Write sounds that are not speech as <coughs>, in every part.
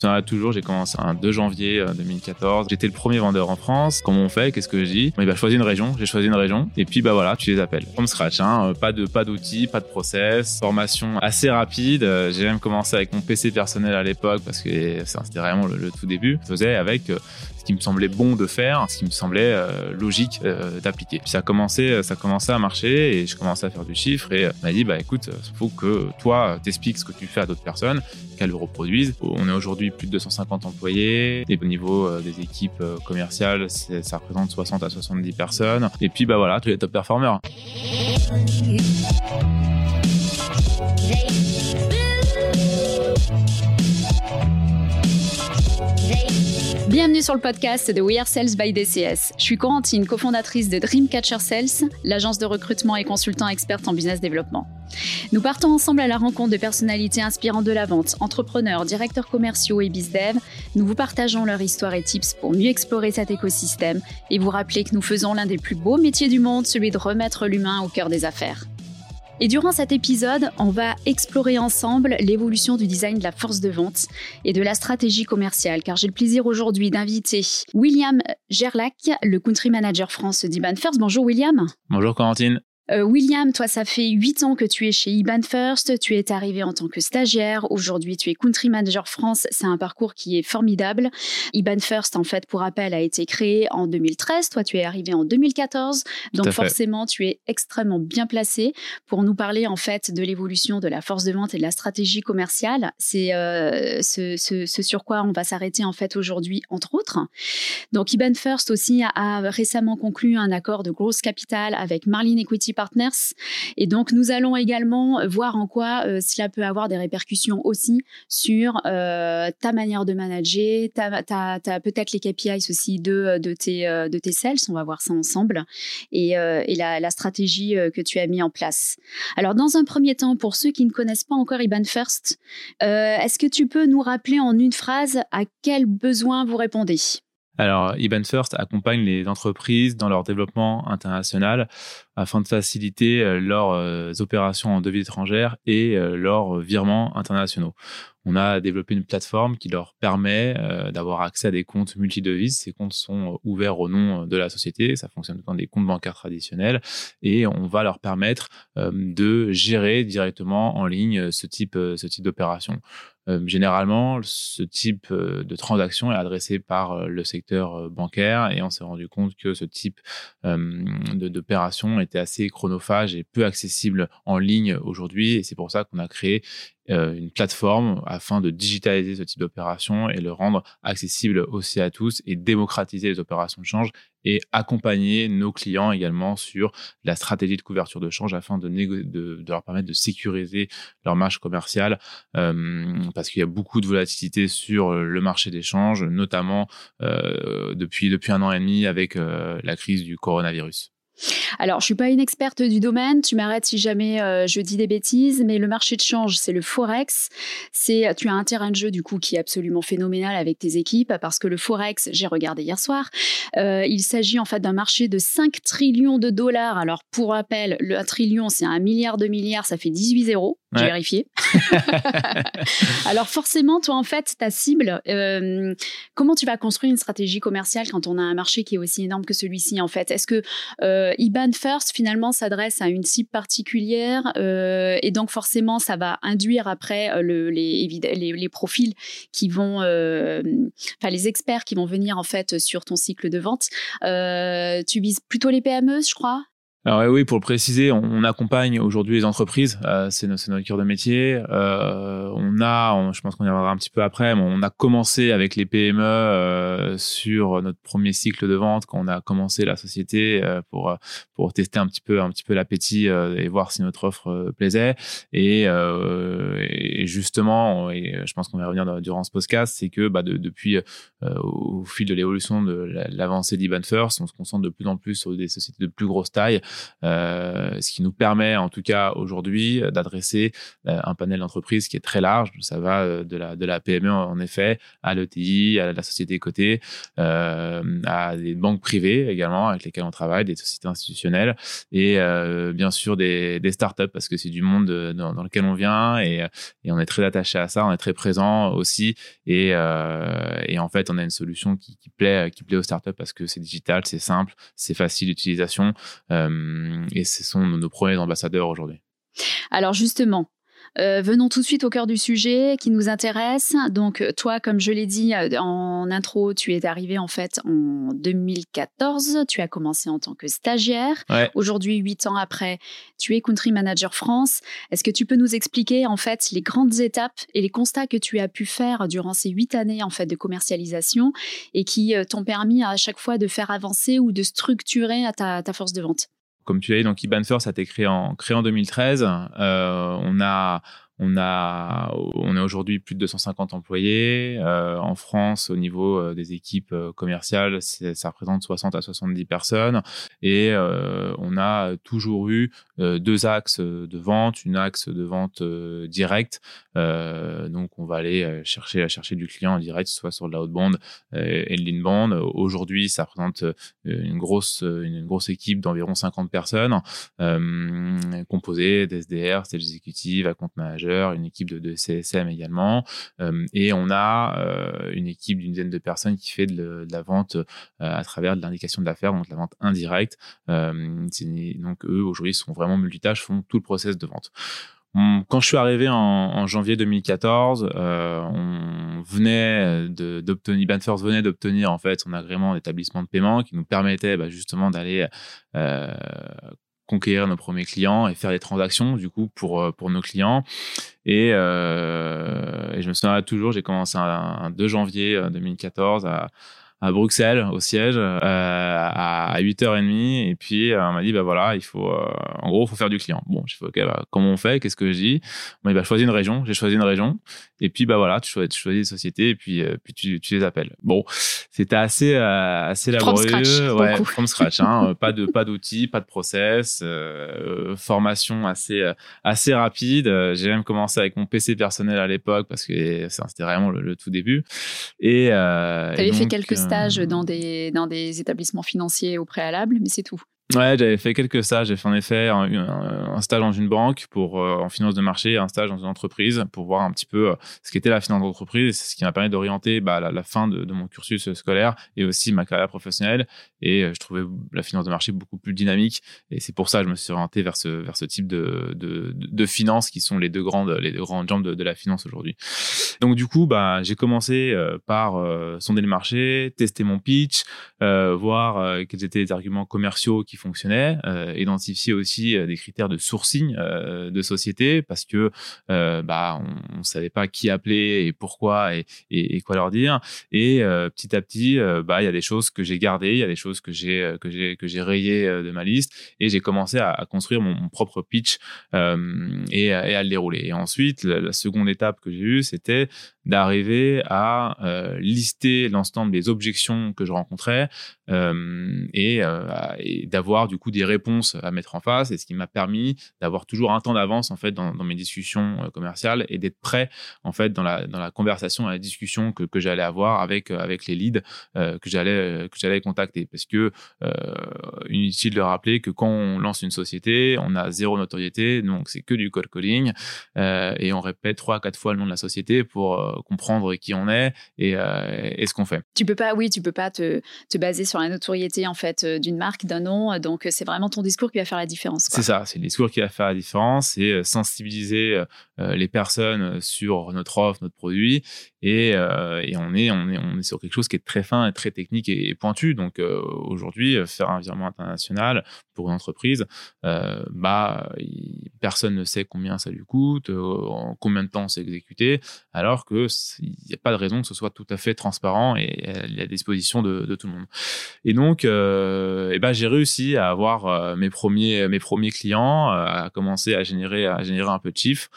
Ça toujours, j'ai commencé un 2 janvier 2014. Euh, J'étais le premier vendeur en France. Comment on fait? Qu'est-ce que je dis? Bah, Choisis une région. J'ai choisi une région. Et puis, bah voilà, tu les appelles. From scratch, hein, pas de pas d'outils, pas de process. Formation assez rapide. Euh, j'ai même commencé avec mon PC personnel à l'époque parce que c'était vraiment le, tout début. Je faisais avec euh, qui me semblait bon de faire, ce qui me semblait euh, logique euh, d'appliquer. Puis ça a commencé, ça commençait à marcher et je commençais à faire du chiffre et m'a dit bah écoute, faut que toi t'expliques ce que tu fais à d'autres personnes, qu'elles le reproduisent. On est aujourd'hui plus de 250 employés au niveau euh, des équipes commerciales, ça représente 60 à 70 personnes. Et puis bah voilà, tous les top performers. Bienvenue sur le podcast de We Are Sales by DCS. Je suis Corentine, cofondatrice de Dreamcatcher Sales, l'agence de recrutement et consultant experte en business développement. Nous partons ensemble à la rencontre de personnalités inspirantes de la vente, entrepreneurs, directeurs commerciaux et bizdev. Nous vous partageons leur histoire et tips pour mieux explorer cet écosystème et vous rappeler que nous faisons l'un des plus beaux métiers du monde, celui de remettre l'humain au cœur des affaires. Et durant cet épisode, on va explorer ensemble l'évolution du design de la force de vente et de la stratégie commerciale, car j'ai le plaisir aujourd'hui d'inviter William Gerlach, le Country Manager France d'Iban First. Bonjour William. Bonjour Corentine. Euh, William, toi, ça fait huit ans que tu es chez IBAN First. Tu es arrivé en tant que stagiaire. Aujourd'hui, tu es Country Manager France. C'est un parcours qui est formidable. IBAN First, en fait, pour rappel, a été créé en 2013. Toi, tu es arrivé en 2014. Donc, forcément, tu es extrêmement bien placé pour nous parler, en fait, de l'évolution de la force de vente et de la stratégie commerciale. C'est euh, ce, ce, ce, sur quoi on va s'arrêter, en fait, aujourd'hui, entre autres. Donc, IBAN First aussi a, a récemment conclu un accord de grosse capital avec Marlin Equity partners. Et donc, nous allons également voir en quoi euh, cela peut avoir des répercussions aussi sur euh, ta manière de manager, ta, peut-être les KPIs aussi de, de, tes, euh, de tes sales. On va voir ça ensemble. Et, et la, la, stratégie que tu as mis en place. Alors, dans un premier temps, pour ceux qui ne connaissent pas encore IBAN First, est-ce que tu peux nous rappeler en une phrase à quel besoin vous répondez? Alors, IBAN First accompagne les entreprises dans leur développement international afin de faciliter euh, leurs euh, opérations en devises étrangères et euh, leurs virements internationaux. On a développé une plateforme qui leur permet d'avoir accès à des comptes multidevises. Ces comptes sont ouverts au nom de la société. Ça fonctionne comme des comptes bancaires traditionnels et on va leur permettre de gérer directement en ligne ce type, ce type d'opération. Euh, généralement, ce type euh, de transaction est adressé par euh, le secteur bancaire et on s'est rendu compte que ce type d'opération était assez chronophage et peu accessible en ligne aujourd'hui. Et c'est pour ça qu'on a créé une plateforme afin de digitaliser ce type d'opération et le rendre accessible aussi à tous et démocratiser les opérations de change et accompagner nos clients également sur la stratégie de couverture de change afin de, de, leur permettre de sécuriser leur marge commerciale euh, parce qu'il y a beaucoup de volatilité sur le marché des changes, notamment euh, depuis, depuis un an et demi avec la crise du coronavirus. Alors, je suis pas une experte du domaine. Tu m'arrêtes si jamais euh, je dis des bêtises, mais le marché de change, c'est le forex. C'est tu as un terrain de jeu du coup qui est absolument phénoménal avec tes équipes parce que le forex, j'ai regardé hier soir, euh, il s'agit en fait d'un marché de 5 trillions de dollars. Alors, pour rappel, le trillion, c'est un milliard de milliards, ça fait 18 zéros. J'ai vérifié. <laughs> <laughs> Alors forcément, toi, en fait, ta cible, euh, comment tu vas construire une stratégie commerciale quand on a un marché qui est aussi énorme que celui-ci, en fait? Est-ce que euh, IBAN First, finalement, s'adresse à une cible particulière euh, et donc forcément, ça va induire après le, les, les, les, profils qui vont, enfin les experts qui vont venir en fait sur ton cycle de vente? Tu vises plutôt les PME, je crois? Alors oui, pour le préciser, on, accompagne aujourd'hui les entreprises, euh, c'est notre cœur de métier. Euh, on a, je pense qu'on y reviendra un petit peu après, mais on a commencé avec les PME euh, sur notre premier cycle de vente quand on a commencé la société euh, pour pour tester un petit peu un petit peu l'appétit et voir si notre offre plaisait. Et, et justement, et je pense qu'on va revenir durant ce podcast, c'est que bah, de, depuis au fil de l'évolution de l'avancée d'Iban First, on se concentre de plus en plus sur des sociétés de plus grosse taille ce qui nous permet en tout cas aujourd'hui d'adresser un panel d'entreprises qui est très large. Ça va de la, de la PME en effet à l'ETI, à la société cotée, à des banques privées également avec lesquelles on travaille, des sociétés institutionnelles et bien sûr des, startups parce que c'est du monde dans, lequel on vient et, on est très attaché à ça, on est très présent aussi et, en fait on a une solution qui, plaît qui plaît aux startups parce que c'est digital, c'est simple, c'est facile d'utilisation euh, et ce sont nos, premiers ambassadeurs aujourd'hui. Alors justement, euh, venons tout de suite au cœur du sujet qui nous intéresse. Donc, toi, comme je l'ai dit euh, en intro, tu es arrivé en fait en 2014. Tu as commencé en tant que stagiaire. Aujourd'hui, huit ans après, tu es country manager France. Est-ce que tu peux nous expliquer en fait les grandes étapes et les constats que tu as pu faire durant ces huit années en fait de commercialisation et qui euh, t'ont permis à chaque fois de faire avancer ou de structurer ta force de vente? Comme tu as dit, donc IBAN First a été créé en, créé en 2013. Euh, on a on, a, on est aujourd'hui plus de 250 employés. Euh, en France, au niveau euh, des équipes euh, commerciales, ça représente 60 à 70 personnes. Et euh, on a toujours eu deux axes de vente, une axe de vente directe. donc, on va aller chercher, chercher du client en direct, soit sur de la haute bande et de l'inbound. Aujourd'hui, ça représente une grosse, une, grosse équipe d'environ 50 personnes, composée d'SDR, sales exécutive, account manager une équipe de, CSM également, euh, et on a euh, une équipe d'une dizaine de personnes qui fait de, la vente euh, à travers de l'indication de l'affaire, donc la vente indirecte. donc eux aujourd'hui sont vraiment multitâches, font tout le process de vente. Quand je suis arrivé en, janvier 2014, on venait d'obtenir, venait d'obtenir en fait son agrément d'établissement de paiement qui nous permettait bah, justement d'aller conquérir nos premiers clients et faire des transactions du coup pour euh, pour nos clients et, euh, je me souviens toujours j'ai commencé un, 2 janvier 2014 euh, à à Bruxelles, au siège, euh, à 8h30. Et puis, euh, on m'a dit, bah voilà, il faut, euh, en gros, il faut faire du client. Bon, je fais, ok, bah, comment on fait? Qu'est-ce que je dis? On m'a dit, bah, choisis une région. J'ai choisi une région. Et puis, bah voilà, tu choisis, tu choisis des sociétés et puis, puis tu, tu les appelles. Bon, c'était assez, assez laborieux. From scratch, ouais, from scratch. Hein, pas de, pas d'outils, pas de process, formation assez, assez rapide. J'ai même commencé avec mon PC personnel à l'époque parce que c'était vraiment le, tout début. Et, tu avais fait quelques dans des, dans des établissements financiers au préalable, mais c'est tout. Ouais, j'avais fait quelques stages. J'ai fait en effet un, stage dans une banque pour euh, en finance de marché, un stage dans une entreprise pour voir un petit peu euh, ce qu'était la finance d'entreprise, ce qui m'a permis d'orienter bah, la, fin de, mon cursus scolaire et aussi ma carrière professionnelle. Et euh, je trouvais la finance de marché beaucoup plus dynamique. Et c'est pour ça que je me suis orienté vers ce, vers ce type de, de, de finances qui sont les deux grandes, les deux grandes jambes de, la finance aujourd'hui. Donc du coup, bah, j'ai commencé par sonder le marché, tester mon pitch, voir quels étaient les arguments commerciaux qui fonctionnait, euh, identifier aussi euh, des critères de sourcing euh, de société parce que bah on, ne savait pas qui appeler et pourquoi et, et, quoi leur dire. Et petit à petit, bah il y a des choses que j'ai gardées, il y a des choses que j'ai que j'ai que j'ai rayées de ma liste et j'ai commencé à, construire mon, propre pitch et, à le dérouler. Et ensuite, la, seconde étape que j'ai eue, c'était d'arriver à lister l'ensemble des objections que je rencontrais et, et d'avoir du coup des réponses à mettre en face. Et ce qui m'a permis d'avoir toujours un temps d'avance en fait dans, mes discussions euh, commerciales et d'être prêt en fait dans la, dans la conversation, la discussion que, que j'allais avoir avec, euh, avec les leads euh, que j'allais que j'allais contacter. Parce que inutile de rappeler que quand on lance une société, on a zéro notoriété donc c'est que du cold calling et on répète trois à quatre fois le nom de la société pour comprendre qui on est et, et ce qu'on fait. Tu peux pas, oui, tu peux pas te, te baser sur la notoriété en fait d'une marque, d'un nom, donc, c'est vraiment ton discours qui va faire la différence. C'est ça, c'est le discours qui va faire la différence, c'est euh, sensibiliser euh, euh, les personnes sur notre offre, notre produit, et, on, est, on, est, on est sur quelque chose qui est très fin et très technique et, pointu. Donc, aujourd'hui, faire un virement international pour une entreprise, bah, personne ne sait combien ça lui coûte, en combien de temps c'est exécuté, alors qu'il n'y a pas de raison que ce soit tout à fait transparent et à la disposition de, tout le monde. Et donc, et ben, j'ai réussi à avoir euh, mes premiers mes premiers clients, euh, à commencer à générer à générer un peu de chiffre.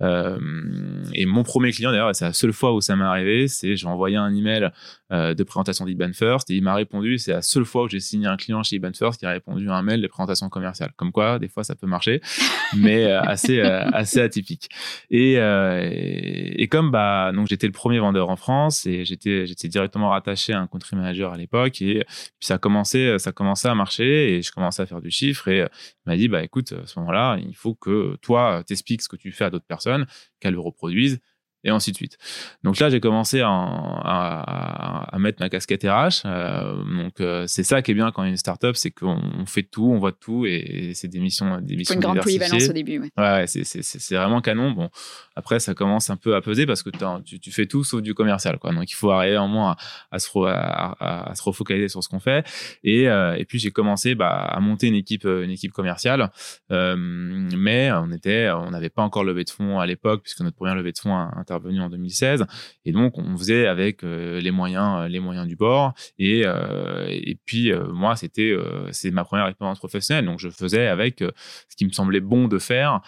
et mon premier client, d'ailleurs, c'est la seule fois où ça m'est arrivé, c'est j'ai envoyé un email de présentation d'Iban First et il m'a répondu. C'est la seule fois où j'ai signé un client chez Iban First qui a répondu à un mail de présentation commerciale. Comme quoi, des fois, ça peut marcher, <laughs> mais assez assez atypique. Et, et, comme bah donc j'étais le premier vendeur en France et j'étais j'étais directement rattaché à un country manager à l'époque et puis ça commençait ça commençait à marcher et je commençais à faire du chiffre et il m'a dit bah écoute à ce moment-là il faut que toi t'expliques ce que tu fais à d'autres personnes qu'elles le reproduisent et ainsi de suite. Donc là, j'ai commencé à, à, mettre ma casquette RH. Euh, donc euh, c'est ça qui est bien quand il y a une startup, c'est qu'on fait tout, on voit tout, et, c'est des missions, des missions. une grande polyvalence au début. Ouais, ouais, c'est vraiment canon. Bon, après ça commence un peu à peser parce que tu, tu, fais tout sauf du commercial, quoi. Donc il faut arriver en moins à, se, à, se refocaliser sur ce qu'on fait. Et, euh, et puis j'ai commencé bah, à monter une équipe, une équipe commerciale, mais on était, on n'avait pas encore levé de fonds à l'époque puisque notre première levée de fonds intervenu en 2016. Et donc, on faisait avec euh, les moyens, euh, les moyens du bord. Et, euh, et puis, moi, c'était c'est ma première expérience professionnelle. Donc, je faisais avec ce qui me semblait bon de faire,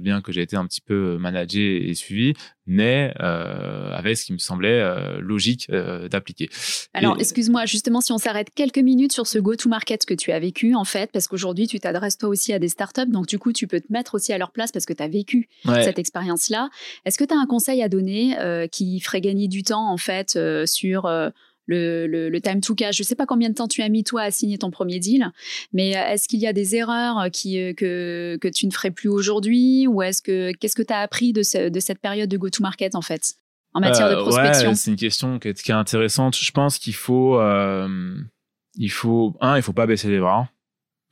bien que j'ai été un petit peu managé et suivi, mais avec ce qui me semblait logique d'appliquer. Alors, excuse-moi, justement, si on s'arrête quelques minutes sur ce go-to-market que tu as vécu, en fait, parce qu'aujourd'hui, tu t'adresses toi aussi à des startups, donc du coup, tu peux te mettre aussi à leur place parce que tu as vécu cette expérience-là. Est-ce que tu as un conseil à donner euh, qui ferait gagner du temps en fait euh, sur euh, le, time to cash. Je ne sais pas combien de temps tu as mis toi à signer ton premier deal, mais est-ce qu'il y a des erreurs qui, que, que tu ne ferais plus aujourd'hui ou est-ce que qu'est-ce que tu as appris de, de cette période de go-to-market en fait en matière de prospection? C'est une question qui est, intéressante. Je pense qu'il faut, il faut, un, il faut pas baisser les bras.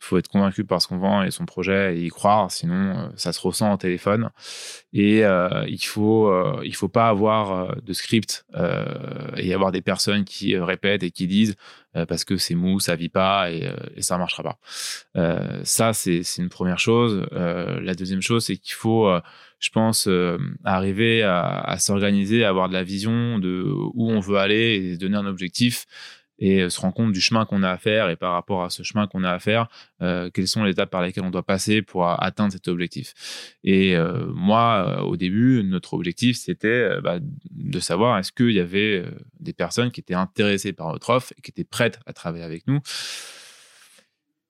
Il faut être convaincu par ce qu'on vend et son projet et y croire, sinon euh, ça se ressent au téléphone. Et euh, il faut euh, il faut pas avoir de script et avoir des personnes qui répètent et qui disent parce que c'est mou, ça vit pas et, et ça marchera pas. ça c'est une première chose. la deuxième chose c'est qu'il faut je pense, arriver à, à s'organiser, avoir de la vision de où on veut aller et donner un objectif et euh, se rendre compte du chemin qu'on a à faire et par rapport à ce chemin qu'on a à faire, euh, quelles sont les étapes par lesquelles on doit passer pour atteindre cet objectif. Et euh, moi, au début, notre objectif, c'était bah, de savoir est-ce qu'il y avait des personnes qui étaient intéressées par notre offre et qui étaient prêtes à travailler avec nous.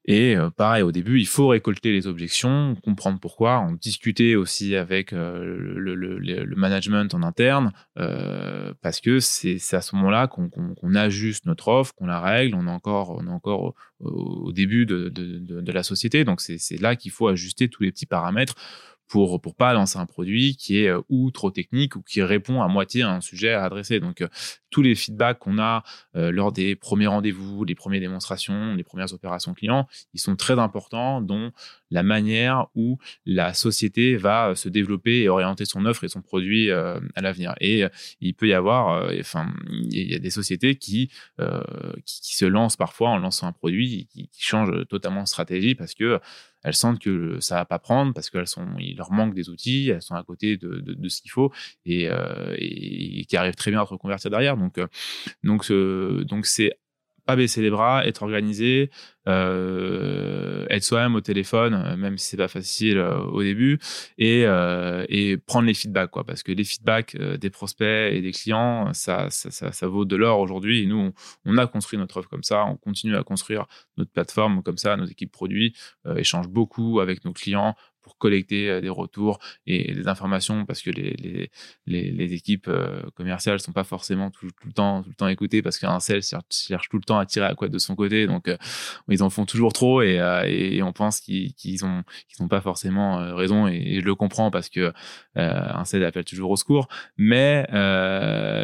Et euh, pareil, au début, il faut récolter les objections, comprendre pourquoi, en discuter aussi avec euh, le, le, le, management en interne, euh, parce que c'est à ce moment-là qu'on ajuste notre offre, qu'on la règle. On est encore, on est encore au, au début de, de, de, de, la société, donc c'est là qu'il faut ajuster tous les petits paramètres pour pour pas lancer un produit qui est euh, ou trop technique ou qui répond à moitié à un sujet à adresser. Donc euh, tous les feedbacks qu'on a euh, lors des premiers rendez-vous, les premières démonstrations, les premières opérations clients, ils sont très importants dont la manière où la société va se développer et orienter son offre et son produit à l'avenir. Et il peut y avoir, enfin, il y a des sociétés qui, qui, se lancent parfois en lançant un produit qui, qui changent totalement de stratégie parce que elles sentent que ça va pas prendre parce qu'elles sont, il leur manque des outils, elles sont à côté de, de, ce qu'il faut et, euh, et, qui arrivent très bien à reconvertir derrière. Donc, euh, donc, donc c'est pas baisser les bras, être organisé, euh, être soi-même au téléphone, euh, même si c'est pas facile euh, au début, et, et prendre les feedbacks, quoi, parce que les feedbacks des prospects et des clients, ça, ça, ça, vaut de l'or aujourd'hui. Et nous, on, on, a construit notre offre comme ça, on continue à construire notre plateforme comme ça, nos équipes produits échangent beaucoup avec nos clients pour collecter des retours et des informations parce que les, les, les, équipes euh, commerciales sont pas forcément tout, le temps tout le temps écoutées parce qu'un sales cherche tout le temps à tirer à quoi de son côté. Donc ils en font toujours trop et, et on pense qu'ils qu'ils ont qu'ils n'ont pas forcément raison et, je le comprends parce que un sales appelle toujours au secours. Mais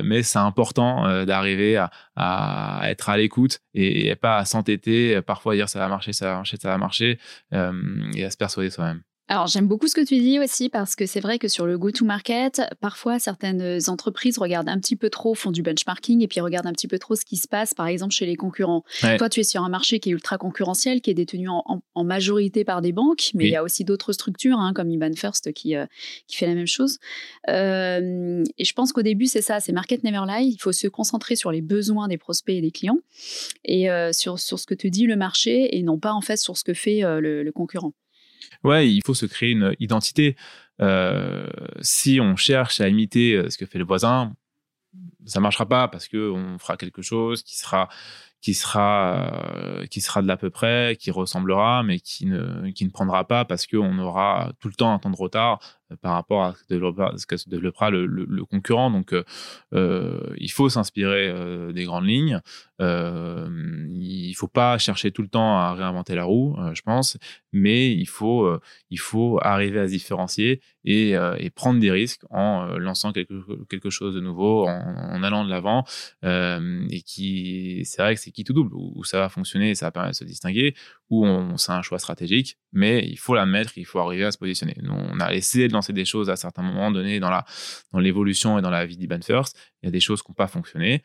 mais c'est important d'arriver à, à, être à l'écoute et, et, pas à s'entêter parfois dire ça va marcher ça va marcher ça va marcher et à se persuader soi-même alors j'aime beaucoup ce que tu dis aussi parce que c'est vrai que sur le go-to-market, parfois certaines entreprises regardent un petit peu trop, font du benchmarking et puis regardent un petit peu trop ce qui se passe par exemple chez les concurrents. Toi tu es sur un marché qui est ultra concurrentiel, qui est détenu en, majorité par des banques, mais il y a aussi d'autres structures hein, comme Iban First qui, euh, qui fait la même chose. Euh, et je pense qu'au début c'est ça, c'est market never lie, il faut se concentrer sur les besoins des prospects et des clients et euh, sur, sur ce que te dit le marché et non pas en fait sur ce que fait le concurrent. Ouais, il faut se créer une identité. si on cherche à imiter ce que fait le voisin, ça marchera pas parce que on fera quelque chose qui sera qui sera qui sera de l'à peu près, qui ressemblera, mais qui ne qui ne prendra pas parce qu'on aura tout le temps un temps de retard par rapport à ce que développera le, concurrent. Donc, euh, euh, il faut s'inspirer euh, des grandes lignes. Il ne faut pas chercher tout le temps à réinventer la roue, je pense, mais il faut, il faut arriver à se différencier et, et prendre des risques en lançant quelque, quelque chose de nouveau, en, allant de l'avant. et qui, c'est vrai que c'est qui tout double, où, ça va fonctionner, ça va permettre de se distinguer, où c'est un choix stratégique, mais il faut la mettre, il faut arriver à se positionner. On a essayé de lancer des choses à certains moments donnés dans, la, dans l'évolution et dans la vie d'Iban First. Il y a des choses qui n'ont pas fonctionné.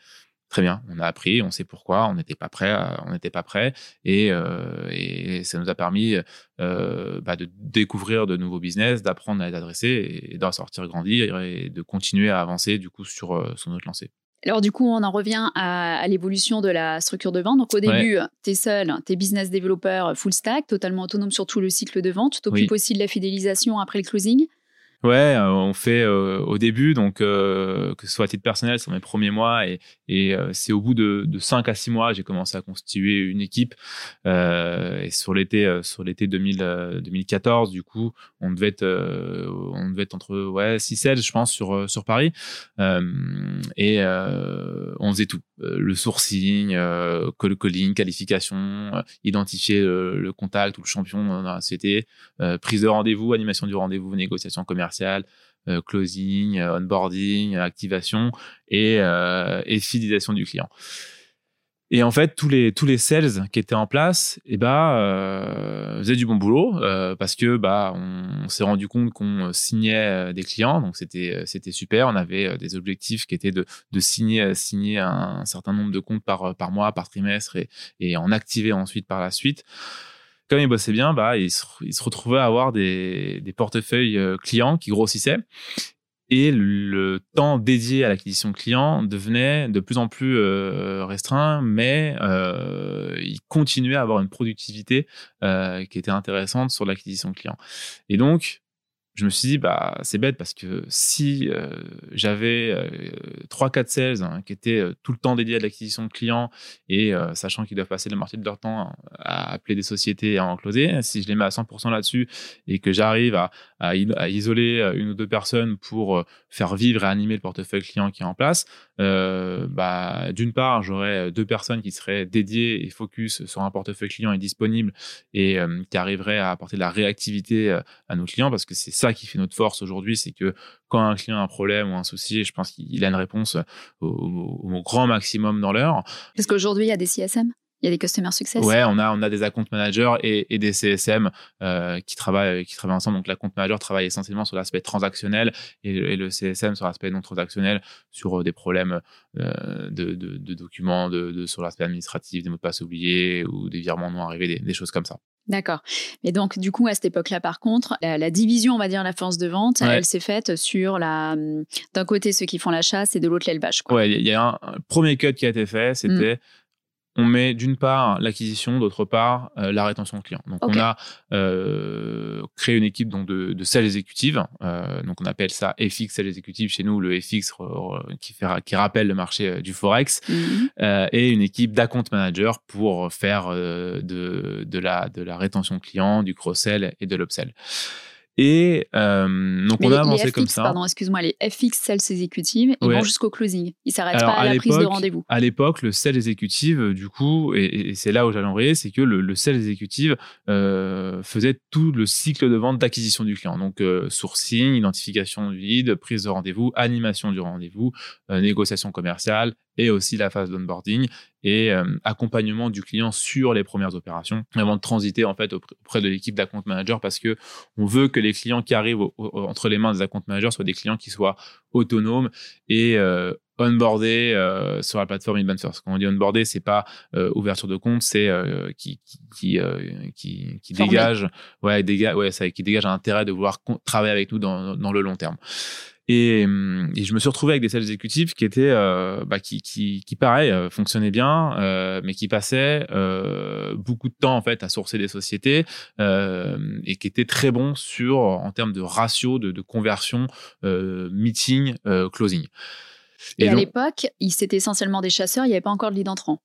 Très bien, on a appris, on sait pourquoi, on n'était pas prêt, on n'était pas prêt, et, euh, et, ça nous a permis euh, bah, de découvrir de nouveaux business, d'apprendre à les adresser et d'en sortir grandir et de continuer à avancer du coup sur, euh, sur notre lancée. Alors du coup, on en revient à, l'évolution de la structure de vente. Donc au début, tu es seul, tu es business développeur full stack, totalement autonome sur tout le cycle de vente. Tu t'occupes aussi de la fidélisation après le closing. Ouais, euh, on fait euh, au début, donc euh, que ce soit à titre personnel, sur mes premiers mois, et, c'est au bout de, de 5 à 6 mois, j'ai commencé à constituer une équipe. et sur l'été, sur l'été 2014, du coup, on devait être, on devait être entre ouais 6 7 je pense, sur sur Paris. et on faisait tout, le sourcing, call calling, qualification, identifier le, contact ou le champion dans la société, prise de rendez-vous, animation du rendez-vous, négociation commerciale euh, closing, euh, onboarding, activation et, euh, et, fidélisation du client. Et en fait, tous les tous les sales qui étaient en place, eh bah, faisaient du bon boulot parce que bah on, s'est rendu compte qu'on signait des clients, donc c'était c'était super. On avait des objectifs qui étaient de, de signer signer un, certain nombre de comptes par par mois, par trimestre et, et en activer ensuite par la suite comme il bossait bien, bah, il, se, retrouvait à avoir des, portefeuilles euh, clients qui grossissaient. Et le temps dédié à l'acquisition client devenait de plus en plus euh, restreint, mais euh, il continuait à avoir une productivité qui était intéressante sur l'acquisition client. Et donc, je me suis dit, bah, c'est bête parce que si euh, j'avais euh, trois, 4 sales hein, qui étaient euh, tout le temps dédiés à l'acquisition de clients et sachant qu'ils doivent passer la moitié de leur temps à appeler des sociétés et à en closer, si je les mets à 100% là-dessus et que j'arrive à, à, isoler une ou deux personnes pour faire vivre et animer le portefeuille client qui est en place, bah, d'une part, j'aurais deux personnes qui seraient dédiées et focus sur un portefeuille client et disponible et qui arriveraient à apporter de la réactivité à nos clients parce que c'est ça qui fait notre force aujourd'hui, c'est que quand un client a un problème ou un souci, je pense qu'il a une réponse au, grand maximum dans l'heure. Parce qu'aujourd'hui, il y a des CSM il y a des customer success. Ouais, on a on a des account managers et, des CSM euh, qui travaillent qui travaillent ensemble. Donc l'account manager travaille essentiellement sur l'aspect transactionnel et, le CSM sur l'aspect non transactionnel, sur euh, des problèmes euh, de, documents, de, sur l'aspect administratif, des mots de passe oubliés ou des virements non arrivés, des choses comme ça. D'accord. Mais donc, du coup, à cette époque-là, par contre, la, division, on va dire, la force de vente, elle s'est faite sur la. D'un côté, ceux qui font la chasse et de l'autre, l'élevage. Ouais, il y a un, premier cut qui a été fait, c'était. Mmh on met d'une part l'acquisition, d'autre part euh, la rétention client. Donc on a euh, créé une équipe donc de, de sales exécutives, euh, donc on appelle ça FX sales exécutive chez nous, le FX qui, fait, qui rappelle le marché du forex, mhm. et une équipe d'account manager pour faire de, de, la, de la rétention client, du cross-sell et de l'upsell. Et euh, donc on a avancé comme ça. Pardon, excuse-moi, les FX Sales Executive, ils vont jusqu'au closing. Ils s'arrêtent pas à, la prise de rendez-vous. À l'époque, le Sales Executive, du coup, et, c'est là où j'allais envoyer, c'est que le, le Sales Executive euh, faisait tout le cycle de vente d'acquisition du client. Donc euh, sourcing, identification du lead, prise de rendez-vous, animation du rendez-vous, euh, négociation commerciale, et aussi la phase d'onboarding et euh, accompagnement du client sur les premières opérations avant de transiter en fait auprès de l'équipe d'account manager parce que on veut que les clients qui arrivent entre les mains des account managers soient des clients qui soient autonomes et euh, onboardés euh, sur la plateforme Inbound First. Quand on dit onboardé, c'est pas ouverture de compte, c'est qui qui qui, qui, dégage ouais, dégage ouais, ça, qui dégage un intérêt de vouloir travailler avec nous dans, dans le long terme. Et, et, je me suis retrouvé avec des sales exécutifs qui étaient, euh, bah, qui, qui, qui, pareil, euh, fonctionnaient bien, euh, mais qui passaient euh, beaucoup de temps en fait à sourcer des sociétés euh, et qui étaient très bons sur en termes de ratio de, de conversion meeting closing. Et, et à l'époque, c'était essentiellement des chasseurs, il n'y avait pas encore de lead entrant.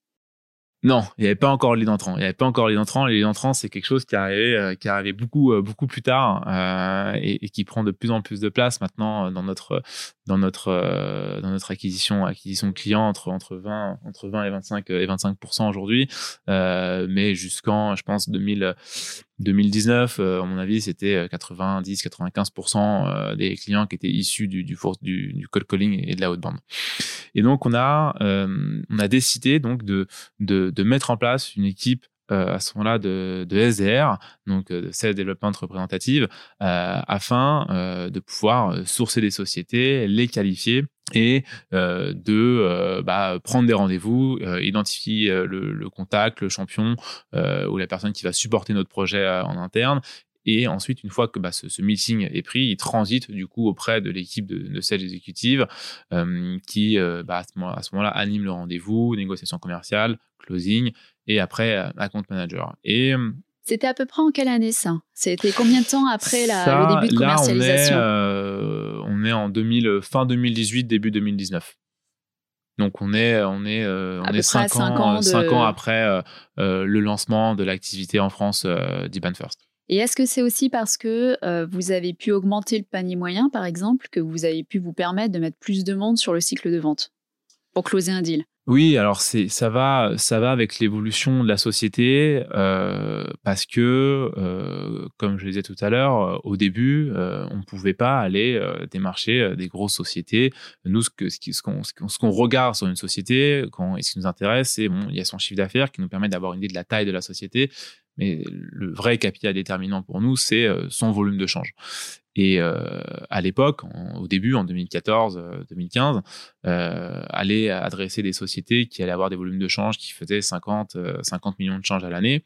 Non, il n'y avait pas encore lead entrant. Il n'y avait pas encore lead entrant. Les entrants, c'est quelque chose qui arrivait, euh, qui arrivait beaucoup, euh, beaucoup plus tard euh, et, et, qui prend de plus en plus de place maintenant dans notre, dans notre, dans notre acquisition, acquisition client entre entre 20, entre 20 et 25 et 25% aujourd'hui. mais jusqu'en, je pense, 2000, 2019, euh, à mon avis, c'était 90-95% euh, euh, des clients qui étaient issus du, du, du, cold calling et de la haute bande. Et donc, on a, on a décidé donc de, de, de mettre en place une équipe à ce moment-là de, SDR, donc de Sales Development Représentative, euh, afin de pouvoir sourcer des sociétés, les qualifier et euh, de euh, bah, prendre des rendez-vous, euh, identifier le, contact, le champion ou la personne qui va supporter notre projet en interne. Et ensuite, une fois que bah, ce, ce, meeting est pris, il transite du coup auprès de l'équipe de, de sales exécutive qui, bah, à ce moment-là, anime le rendez-vous, négociation commerciale, closing et après account manager. Et c'était à peu près en quelle année ça? C'était combien de temps après la, le début de commercialisation là, on, est, euh, on est en 2000, fin 2018, début 2019. Donc on est on est euh, on est cinq ans, cinq ans, après euh, euh, le lancement de l'activité en France euh, d'Iban First. Et est-ce que c'est aussi parce que euh, vous avez pu augmenter le panier moyen, par exemple, que vous avez pu vous permettre de mettre plus de monde sur le cycle de vente pour closer un deal? Oui, alors c'est ça va ça va avec l'évolution de la société euh, parce que euh, comme je le disais tout à l'heure, euh, au début, euh, on pouvait pas aller euh, démarcher euh, des grosses sociétés. Nous, ce que ce qu'on ce qu'on regarde sur une société, quand et ce qui nous intéresse, c'est bon, il y a son chiffre d'affaires qui nous permet d'avoir une idée de la taille de la société, mais le vrai capital déterminant pour nous, c'est son volume de change. Et euh, à l'époque, au début, en 2014-2015, euh, aller adresser des sociétés qui allaient avoir des volumes de change qui faisaient 50, 50 millions de change à l'année,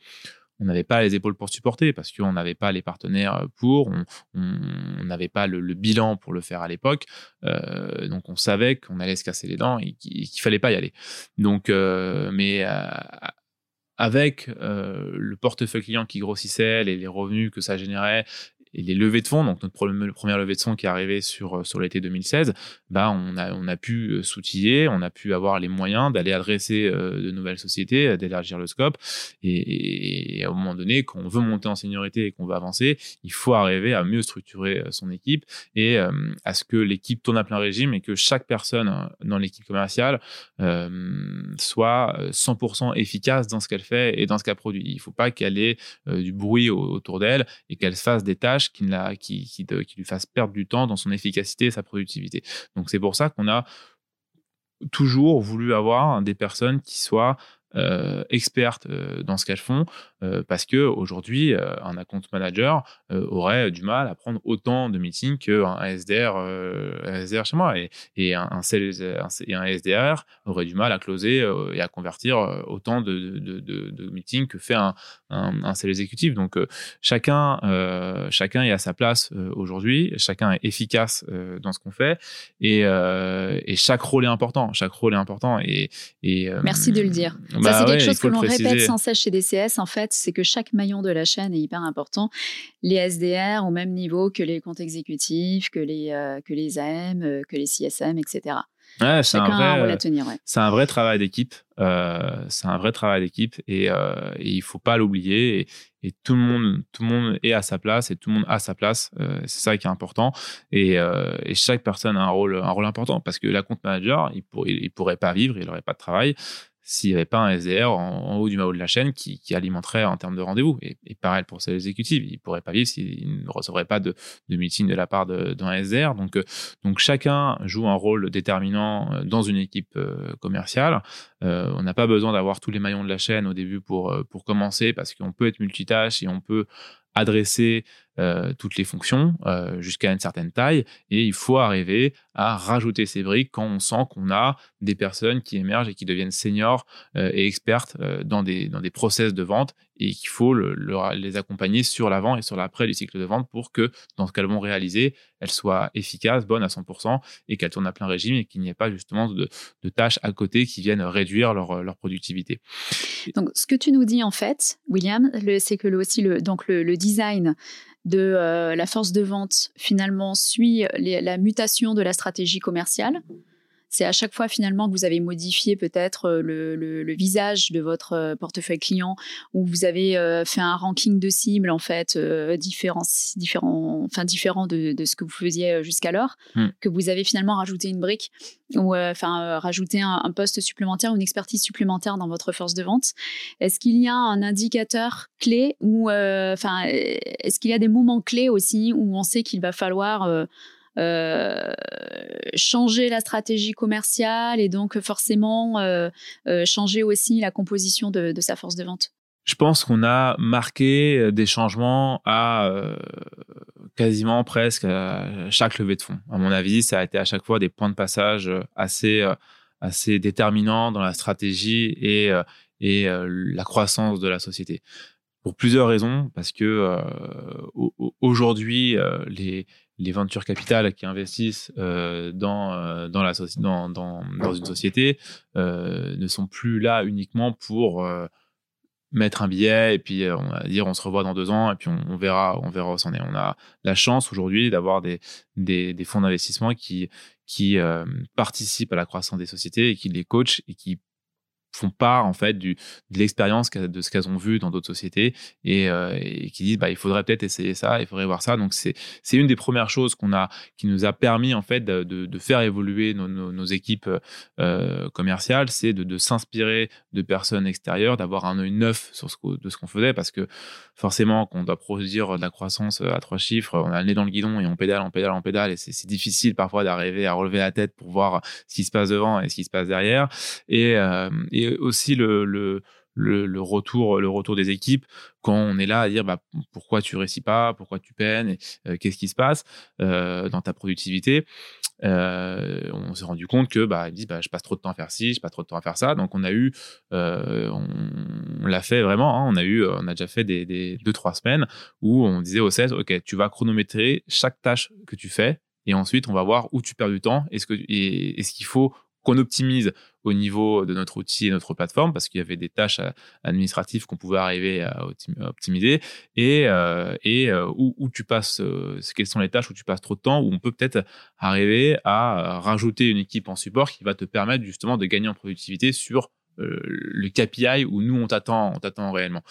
on n'avait pas les épaules pour supporter parce qu'on n'avait pas les partenaires pour, on n'avait pas le, bilan pour le faire à l'époque. Euh, donc on savait qu'on allait se casser les dents et qu'il qu fallait pas y aller. Donc, euh, mais euh, avec euh, le portefeuille client qui grossissait, les, les, revenus que ça générait et les levées de fonds, donc notre première levée de fonds qui est arrivée sur, euh, sur l'été 2016, bah on, a, on a pu euh, s'outiller, on a pu avoir les moyens d'aller adresser euh, de nouvelles sociétés, d'élargir le scope. Et, et, à un moment donné, quand on veut monter en seniorité et qu'on veut avancer, il faut arriver à mieux structurer son équipe et à ce que l'équipe tourne à plein régime et que chaque personne dans l'équipe commerciale soit 100% efficace dans ce qu'elle fait et dans ce qu'elle produit. Il ne faut pas qu'elle ait du bruit autour d'elle et qu'elle fasse des tâches qui, lui fasse perdre du temps dans son efficacité et sa productivité. Donc c'est pour ça qu'on a toujours voulu avoir des personnes qui soient euh, expertes euh, dans ce qu'elles font euh, parce que aujourd'hui un account manager aurait du mal à prendre autant de meetings qu'un SDR, SDR chez moi et, un, SDR aurait du mal à closer et à convertir autant de, meetings que fait un, un, un sales exécutif. Donc chacun chacun est à sa place aujourd'hui, chacun est efficace dans ce qu'on fait et, et chaque rôle est important, chaque rôle est important et, et merci de le dire. Bah, Ça c'est ouais, quelque chose que l'on répète sans cesse chez DCS en fait c'est que chaque maillon de la chaîne est hyper important. Les SDR au même niveau que les comptes exécutifs, que les, euh, que les AM, euh, que les CSM, etc. Ouais, c'est un, vrai, ouais. c'est un vrai travail d'équipe. Euh, c'est un vrai travail d'équipe et, euh, et, il faut pas l'oublier. Et, et, tout le monde, tout le monde est à sa place et tout le monde a sa place. Euh, c'est ça qui est important. Et, euh, et, chaque personne a un rôle, un rôle important parce que la compte manager, il, pour, il, il pourrait pas vivre, il n'aurait pas de travail s'il n'y avait pas un SDR en, haut du maillot de la chaîne qui, qui alimenterait en termes de rendez-vous. Et, et, pareil pour ces exécutifs, ils ne pourraient pas vivre s'ils ne recevraient pas de, de meeting de la part d'un SDR. Donc, euh, donc chacun joue un rôle déterminant euh, dans une équipe euh, commerciale. Euh, on n'a pas besoin d'avoir tous les maillons de la chaîne au début pour, pour commencer parce qu'on peut être multitâche et on peut adresser euh, toutes les fonctions euh, jusqu'à une certaine taille. Et il faut arriver à rajouter ces briques quand on sent qu'on a des personnes qui émergent et qui deviennent seniors euh, et expertes dans, des, dans process de vente et qu'il faut le, le, les accompagner sur l'avant et sur l'après du cycle de vente pour que dans ce qu'elles vont réaliser, elle soit efficace, bonne à 100% et qu'elle tourne à plein régime et qu'il n'y ait pas justement de, tâches à côté qui viennent réduire leur, leur, productivité. Donc, ce que tu nous dis en fait, William, c'est que le, aussi le, donc le, design de euh, la force de vente finalement suit la mutation de la stratégie commerciale c'est à chaque fois finalement que vous avez modifié peut-être euh, le, visage de votre euh, portefeuille client ou vous avez euh, fait un ranking de cibles en fait différent, différent, enfin différent de, ce que vous faisiez jusqu'alors, hmm. que vous avez finalement rajouté une brique ou enfin rajouté un, un, poste supplémentaire une expertise supplémentaire dans votre force de vente. Est-ce qu'il y a un indicateur clé ou enfin est-ce qu'il y a des moments clés aussi où on sait qu'il va falloir euh, changer la stratégie commerciale et donc forcément euh, euh, changer aussi la composition de, sa force de vente Je pense qu'on a marqué des changements à quasiment presque chaque levée de fonds. À mon avis, ça a été à chaque fois des points de passage assez, assez déterminants dans la stratégie et, et la croissance de la société pour plusieurs raisons, parce que aujourd'hui, les, les ventures capitales qui investissent euh, dans, euh, dans, la dans, dans, dans, une société euh, ne sont plus là uniquement pour mettre un billet et puis on va dire on se revoit dans deux ans et puis on, verra on verra où c'en est. On a la chance aujourd'hui d'avoir des, des, des, fonds d'investissement qui, qui participent à la croissance des sociétés et qui les coachent et qui font part en fait de l'expérience de ce qu'elles ont vu dans d'autres sociétés et, euh, qui disent bah il faudrait peut-être essayer ça, il faudrait voir ça. Donc c'est une des premières choses qu'on a qui nous a permis en fait de, faire évoluer nos, équipes euh, commerciales, c'est de, s'inspirer de personnes extérieures, d'avoir un œil neuf sur ce de ce qu'on faisait parce que forcément quand on doit produire de la croissance à trois chiffres, on a le nez dans le guidon et on pédale, on pédale, on pédale et c'est difficile parfois d'arriver à relever la tête pour voir ce qui se passe devant et ce qui se passe derrière et, euh, et aussi le, retour, le retour des équipes quand on est là à dire bah, pourquoi tu réussis pas, pourquoi tu peines, et, qu'est-ce qui se passe? Dans ta productivité. On s'est rendu compte que bah, ils disent bah, je passe trop de temps à faire ci, je passe trop de temps à faire ça. Donc on a eu, on, l'a fait vraiment. Hein. on a eu, on a déjà fait des, des, deux trois semaines où on disait au 16 ok tu vas chronométrer chaque tâche que tu fais et ensuite on va voir où tu perds du temps et ce que et, et ce qu'il faut qu'on optimise au niveau de notre outil et notre plateforme parce qu'il y avait des tâches euh, administratives qu'on pouvait arriver à optimiser. Et, euh, et euh, où, tu passes, quelles sont les tâches où tu passes trop de temps, où on peut peut-être arriver à rajouter une équipe en support qui va te permettre justement de gagner en productivité sur le KPI où nous on t'attend, on t'attend réellement.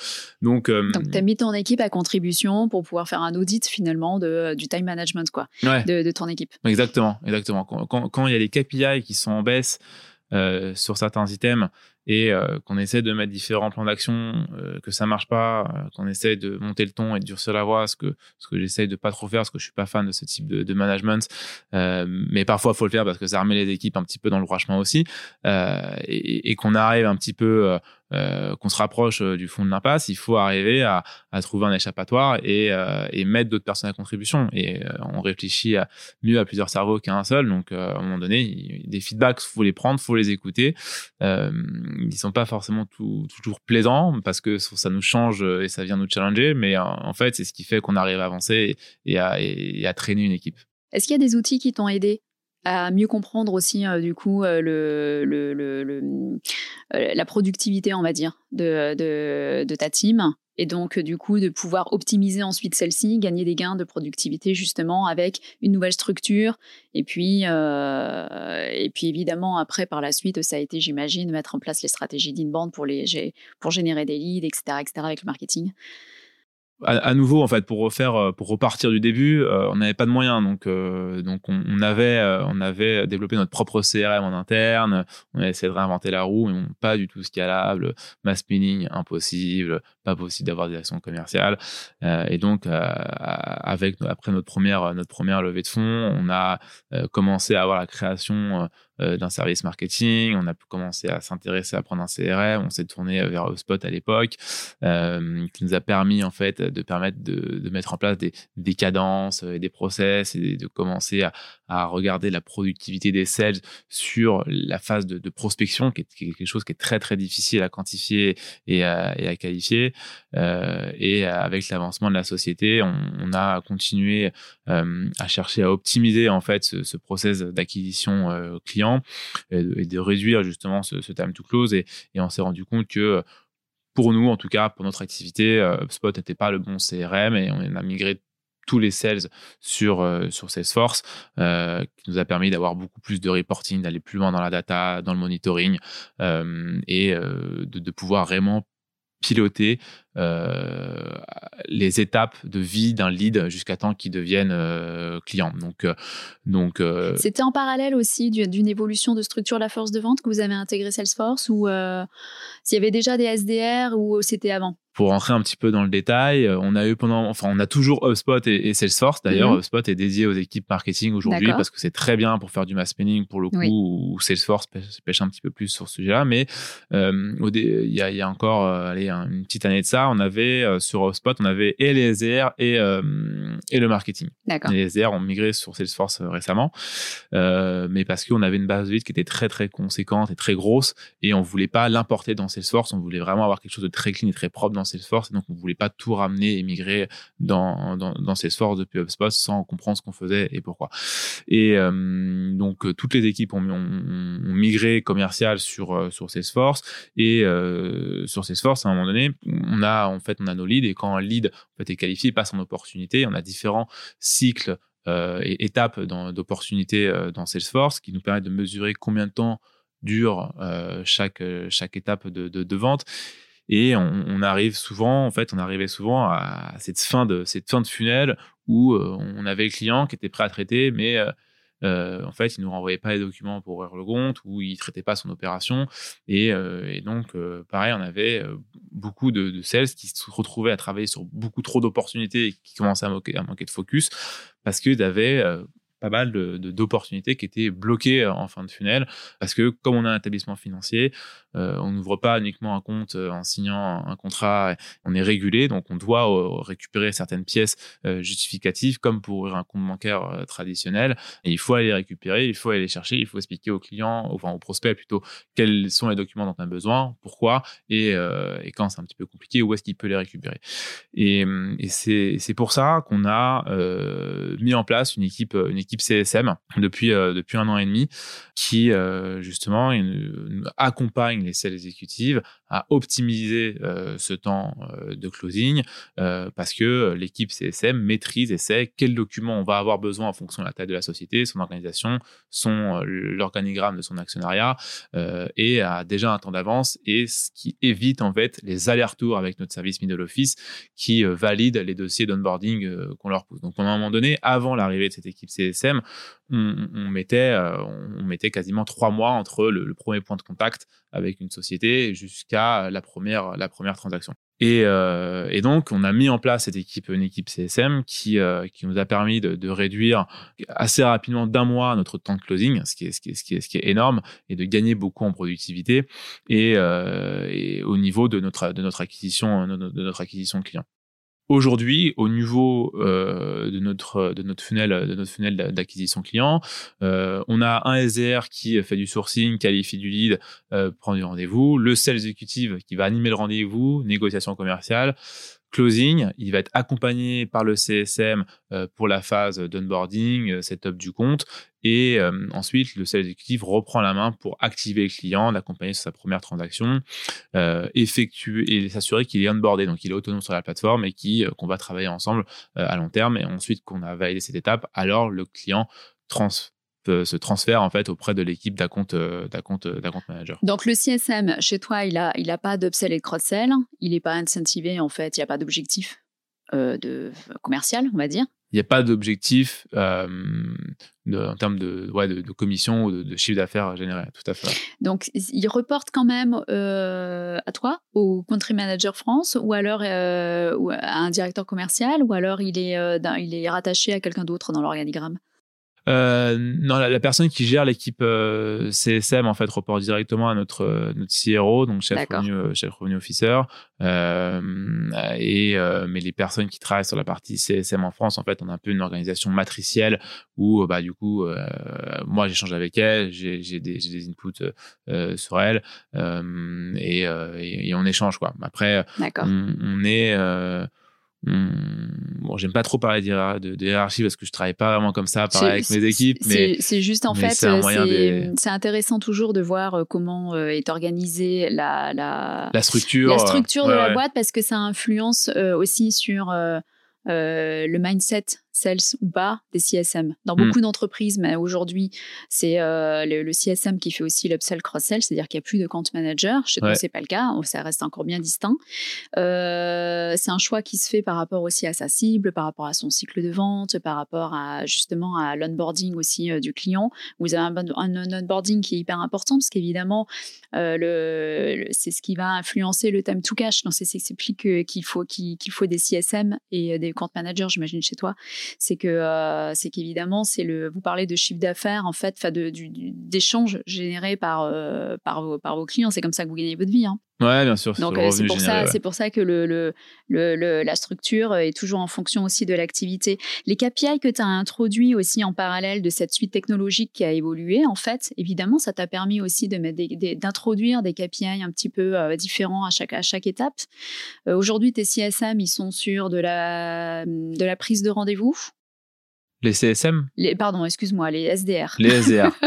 Donc, Donc tu as mis ton équipe à contribution pour pouvoir faire un audit finalement de, du time management quoi, de, ton équipe. Exactement, exactement. Quand, quand, il y a les KPI qui sont en baisse sur certains items, et euh, qu'on essaie de mettre différents plans d'action, euh, que ça marche pas, euh, qu'on essaie de monter le ton et de durcir la voix, ce que, ce que j'essaie de pas trop faire, parce que je suis pas fan de ce type de, de management. mais parfois, il faut le faire parce que ça remet les équipes un petit peu dans le droit chemin aussi, et, et qu'on arrive un petit peu euh, qu'on se rapproche du fond de l'impasse, il faut arriver à, à trouver un échappatoire et, euh, et mettre d'autres personnes à contribution. Et on réfléchit à, mieux à plusieurs cerveaux qu'à un seul. Donc, à un moment donné, des feedbacks, faut les prendre, faut les écouter ils sont pas forcément toujours plaisants parce que ça nous change et ça vient nous challenger, mais en fait, c'est ce qui fait qu'on arrive à avancer et à, et à traîner une équipe. Est-ce qu'il y a des outils qui t'ont aidé? À mieux comprendre aussi euh, du coup euh, le, euh, la productivité, on va dire, de, de, ta team. Et donc du coup de pouvoir optimiser ensuite celle-ci, gagner des gains de productivité justement avec une nouvelle structure. Et puis et puis évidemment après par la suite ça a été j'imagine mettre en place les stratégies d'inbound pour les pour générer des leads etc etc avec le marketing à, nouveau en fait pour refaire euh, pour repartir du début euh, on n'avait pas de moyens. Donc euh, donc on, avait on avait développé notre propre CRM en interne. On a essayé de réinventer la roue mais pas du tout scalable. Mass spinning impossible. Pas possible d'avoir des actions commerciales et donc avec après notre première notre première levée de fonds on a commencé à avoir la création d'un service marketing, on a commencé à s'intéresser à prendre un CRM, on s'est tourné vers HubSpot à l'époque, qui nous a permis en fait de permettre de, mettre en place des, cadences et des process et de commencer à, regarder la productivité des sales sur la phase de, prospection, qui est, quelque chose qui est très très difficile à quantifier et à, qualifier. et avec l'avancement de la société, on, a continué à chercher à optimiser en fait ce, process d'acquisition euh, et de, réduire justement ce, time to close. Et, on s'est rendu compte que pour nous, en tout cas, pour notre activité, euh, HubSpot n'était pas le bon CRM et on a migré tous les sales sur, euh, sur Salesforce, qui nous a permis d'avoir beaucoup plus de reporting, d'aller plus loin dans la data, dans le monitoring et de, pouvoir vraiment piloter euh, les étapes de vie d'un lead jusqu'à temps qu'il devienne euh, client. Donc, euh, donc c'était en parallèle aussi d'une évolution de structure la force de vente que vous avez intégré Salesforce ou s'il y avait déjà des SDR ou c'était avant? Pour rentrer un petit peu dans le détail, on a eu pendant, enfin, on a toujours HubSpot et, Salesforce. D'ailleurs, mhm. HubSpot est dédié aux équipes marketing aujourd'hui parce que c'est très bien pour faire du mass spending pour le coup, ou Salesforce pêche, un petit peu plus sur ce sujet-là. Mais il y, a, encore allez, une petite année de ça, on avait euh, sur HubSpot, on avait et les SDR et, euh, et le marketing. Les SDR ont migré sur Salesforce euh, récemment, mais parce qu'on avait une base de leads qui était très très conséquente et très grosse et on voulait pas l'importer dans Salesforce, on voulait vraiment avoir quelque chose de très clean et très propre dans Salesforce, donc on voulait pas tout ramener et migrer dans, dans, Salesforce depuis HubSpot sans comprendre ce qu'on faisait et pourquoi. Et donc toutes les équipes ont, migré commercial sur, sur Salesforce et sur Salesforce à un moment donné, on a en fait, on a nos leads et quand un lead en fait, est qualifié, passe en opportunité. On a différents cycles euh, et étapes d'opportunités euh, dans Salesforce qui nous permettent de mesurer combien de temps dure euh, chaque, chaque étape de, vente. Et on, arrive souvent, en fait, on arrivait souvent à cette fin de, cette fin de funnel où on avait le client qui était prêt à traiter, mais euh, en fait, il nous renvoyait pas les documents pour ouvrir le compte ou il traitait pas son opération. Et, euh, donc, euh, pareil, on avait beaucoup de, sales qui se retrouvaient à travailler sur beaucoup trop d'opportunités et qui commençaient à, manquer de focus parce qu'ils avaient pas mal d'opportunités de, qui étaient bloquées en fin de funnel parce que comme on a un établissement financier, euh, on n'ouvre pas uniquement un compte euh, en signant un contrat, on est régulé, donc on doit euh, récupérer certaines pièces justificatives comme pour un compte bancaire traditionnel. Et il faut aller les récupérer, il faut aller les chercher, il faut expliquer aux clients, enfin aux prospects plutôt, quels sont les documents dont on a besoin, pourquoi, et, quand c'est un petit peu compliqué, où est-ce qu'il peut les récupérer. Et, c'est pour ça qu'on a mis en place une équipe, une équipe CSM depuis, depuis un an et demi qui justement accompagne les sales exécutives à optimiser euh, ce temps euh, de closing euh, parce que l'équipe CSM maîtrise et sait quels documents on va avoir besoin en fonction de la taille de la société, son organisation, son l'organigramme de son actionnariat et a déjà un temps d'avance et ce qui évite en fait les allers-retours avec notre service middle office qui valide les dossiers d'onboarding qu'on leur pousse. Donc, à un moment donné, avant l'arrivée de cette équipe CSM, on, mettait, on mettait quasiment trois mois entre le premier point de contact avec une société jusqu'à la première, la première transaction. Et, euh, et, donc, on a mis en place cette équipe, une équipe CSM qui, euh, qui nous a permis de, réduire assez rapidement d'un mois notre temps de closing, ce qui, est, ce, qui est, ce, qui est, ce qui est énorme, et de gagner beaucoup en productivité et, euh, et au niveau de notre, de notre acquisition, de notre acquisition client. Aujourd'hui, au niveau euh, de notre de notre funnel de notre funnel d'acquisition client, euh, on a un SDR qui fait du sourcing, qualifie du lead, euh, prend du rendez-vous, le sales exécutif qui va animer le rendez-vous, négociation commerciale, closing, il va être accompagné par le CSM euh, pour la phase d'onboarding, euh, setup du compte, et euh, ensuite le sales exécutif reprend la main pour activer le client, l'accompagner sur sa première transaction, effectuer et s'assurer qu'il est onboardé, donc il est autonome sur la plateforme et qu'on va travailler ensemble à long terme. Et ensuite qu'on a validé cette étape, alors le client trans se transfère en fait auprès de l'équipe d'account euh, euh, manager. Donc le CSM chez toi, il a il a pas d'upsell et cross-sell, il n'est pas incentivé en fait, il n'y a pas d'objectif euh, de commercial, on va dire. Il n'y a pas d'objectif en termes de, ouais, de, commission ou de, chiffre d'affaires généré, tout à fait. Donc, il reporte quand même à toi, au country manager France, ou alors à un directeur commercial, ou alors il est, il est rattaché à quelqu'un d'autre dans l'organigramme? Non, la, personne qui gère l'équipe CSM en fait reporte directement à notre notre CRO, donc chef revenu, chef revenu officer. et mais les personnes qui travaillent sur la partie CSM en France, en fait, on a un peu une organisation matricielle où bah du coup moi j'échange avec elle, j'ai des, des inputs sur elle et, et, on échange quoi. Après, on, on, est bon, j'aime pas trop parler de, hiérarchie parce que je travaille pas vraiment comme ça, pareil avec mes équipes. Mais c'est juste en fait, c'est intéressant toujours de voir euh, comment euh, est organisée la, la, la structure, la structure de la boîte parce que ça influence euh, aussi sur le mindset sales ou pas des CSM. Dans hmm. beaucoup d'entreprises, mais aujourd'hui, c'est euh, le, CSM qui fait aussi l'upsell cross-sell, c'est-à-dire qu'il n'y a plus de compte manager. Chez toi, c'est pas le cas, ça reste encore bien distinct. Euh, c'est un choix qui se fait par rapport aussi à sa cible, par rapport à son cycle de vente, par rapport à justement à l'onboarding aussi euh, du client. Vous avez un, un, onboarding qui est hyper important parce qu'évidemment, le, c'est ce qui va influencer le time to cash. Donc, c'est s'explique qu'il faut qu'il faut des CSM et des compte managers, j'imagine chez toi c'est que euh, c'est qu'évidemment c'est le vous parlez de chiffre d'affaires en fait, d'échanges générés par euh, par vos, par vos clients. C'est comme ça que vous gagnez votre vie. Hein. Ouais, bien sûr. Donc euh, c'est pour ça, c'est pour ça que le, le, le, la structure est toujours en fonction aussi de l'activité. Les KPI que tu as introduits aussi en parallèle de cette suite technologique qui a évolué, en fait, évidemment, ça t'a permis aussi de mettre d'introduire des, KPI un petit peu différents à chaque à chaque étape. Aujourd'hui, tes CSM, ils sont sur de la de la prise de rendez-vous. Les CSM les, Pardon, excuse-moi, les SDR. Les SDR.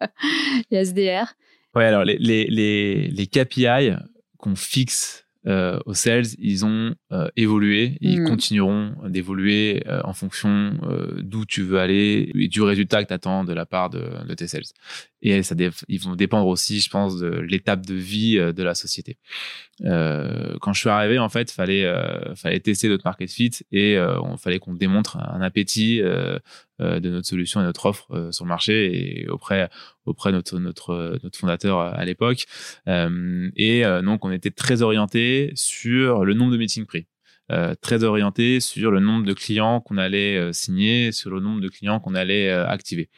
<laughs> les SDR. Ouais, alors les, les, les, les KPI qu'on fixe euh, aux sales, ils ont euh, évolué, ils hmm. continueront d'évoluer euh, en fonction d'où tu veux aller et du résultat que tu attends de la part de, de tes sales. Et ça ils vont dépendre aussi, je pense, de l'étape de vie de la société. quand je suis arrivé, en fait, fallait fallait tester notre market fit et on fallait qu'on démontre un appétit de notre solution et notre offre sur le marché et auprès auprès de notre notre fondateur à l'époque. et donc on était très orienté sur le nombre de meetings pris. Euh, très orienté sur le nombre de clients qu'on allait euh, signer, sur le nombre de clients qu'on allait euh, activer.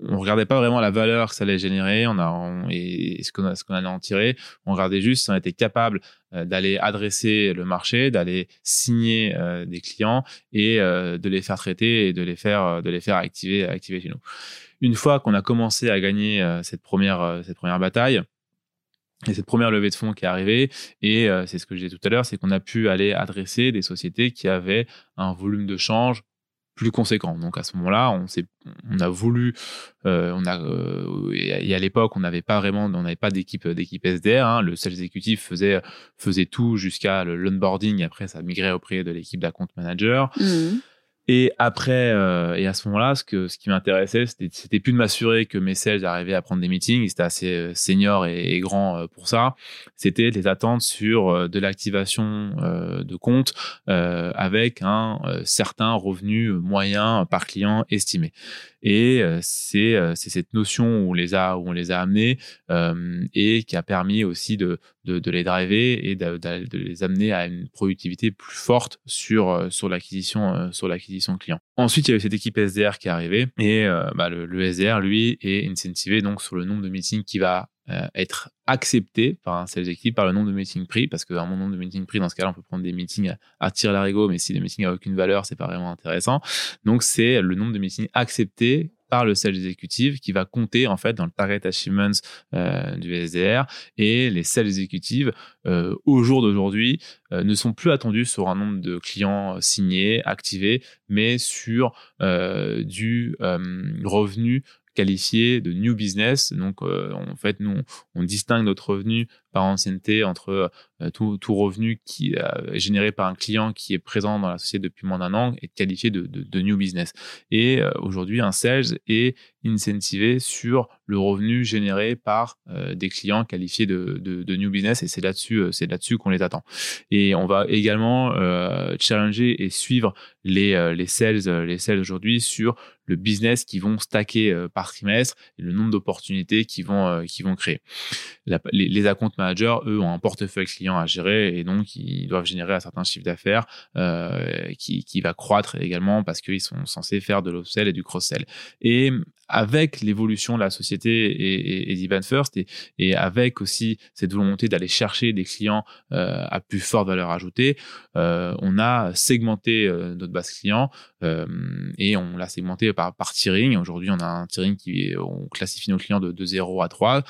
On regardait pas vraiment la valeur que ça allait générer, on a et ce qu'on allait en tirer. On regardait juste si on était capable d'aller adresser le marché, d'aller signer des clients et de les faire traiter et de les faire de les faire activer activer chez nous. Une fois qu'on a commencé à gagner cette première cette première bataille, et cette première levée de fonds qui est arrivée, et euh, c'est ce que je disais tout à l'heure, c'est qu'on a pu aller adresser des sociétés qui avaient un volume de change plus conséquent. Donc à ce moment-là, on, on a voulu, euh, on a, euh, et à l'époque, on n'avait pas vraiment, on n'avait pas d'équipe d'équipe SDR. Hein, le sales exécutif faisait faisait tout jusqu'à l'onboarding. Après, ça migrait auprès de l'équipe d'account manager. Mmh. Et après, euh, et à ce moment-là, ce, ce qui m'intéressait, c'était plus de m'assurer que mes sales arrivaient à prendre des meetings, ils étaient assez euh, seniors et, grands euh, pour ça. C'était les attentes sur de l'activation de compte avec un certain revenu moyen par client estimé. Et c'est cette notion où les a, où on les a amenés et qui a permis aussi de, de, les driver et de, les amener à une productivité plus forte sur, sur l'acquisition sur l'acquisition client. Ensuite, il y a eu cette équipe SDR qui est arrivée et bah, le, le, SDR, lui, est incentivé donc sur le nombre de meetings qui va être accepté par un sales équipe par le nombre de meetings pris parce qu'un nombre de meetings pris dans ce cas-là on peut prendre des meetings à, à l'arigot mais si les meetings n'ont aucune valeur c'est pas vraiment intéressant donc c'est le nombre de meetings acceptés par le sales exécutif qui va compter en fait dans le target achievements euh, du SDR et les sales exécutives euh, au jour d'aujourd'hui euh, ne sont plus attendus sur un nombre de clients signés, activés, mais sur du revenu qualifié de new business. Donc, en fait, nous, on distingue notre revenu par ancienneté entre euh, tout, revenu qui euh, est généré par un client qui est présent dans la société depuis moins d'un an est qualifié de, new business. Et euh, aujourd'hui, un sales est incentivé sur le revenu généré par des clients qualifiés de, new business et c'est là-dessus là-dessus qu'on les attend. Et on va également challenger et suivre les, les sales les sales aujourd'hui sur le business qui vont stacker par trimestre et le nombre d'opportunités qui vont qui vont créer. les, les accounts eux, ont un portefeuille client à gérer et donc ils doivent générer un certain chiffre d'affaires qui, qui va croître également parce qu'ils sont censés faire de l'upsell et du cross-sell. Et avec l'évolution de la société et, et, First et, avec aussi cette volonté d'aller chercher des clients euh, à plus forte valeur ajoutée, euh, on a segmenté euh, notre base client et on l'a segmenté par, par tiering. Aujourd'hui, on a un tiering qui on classifie nos clients de, de 0 à 3,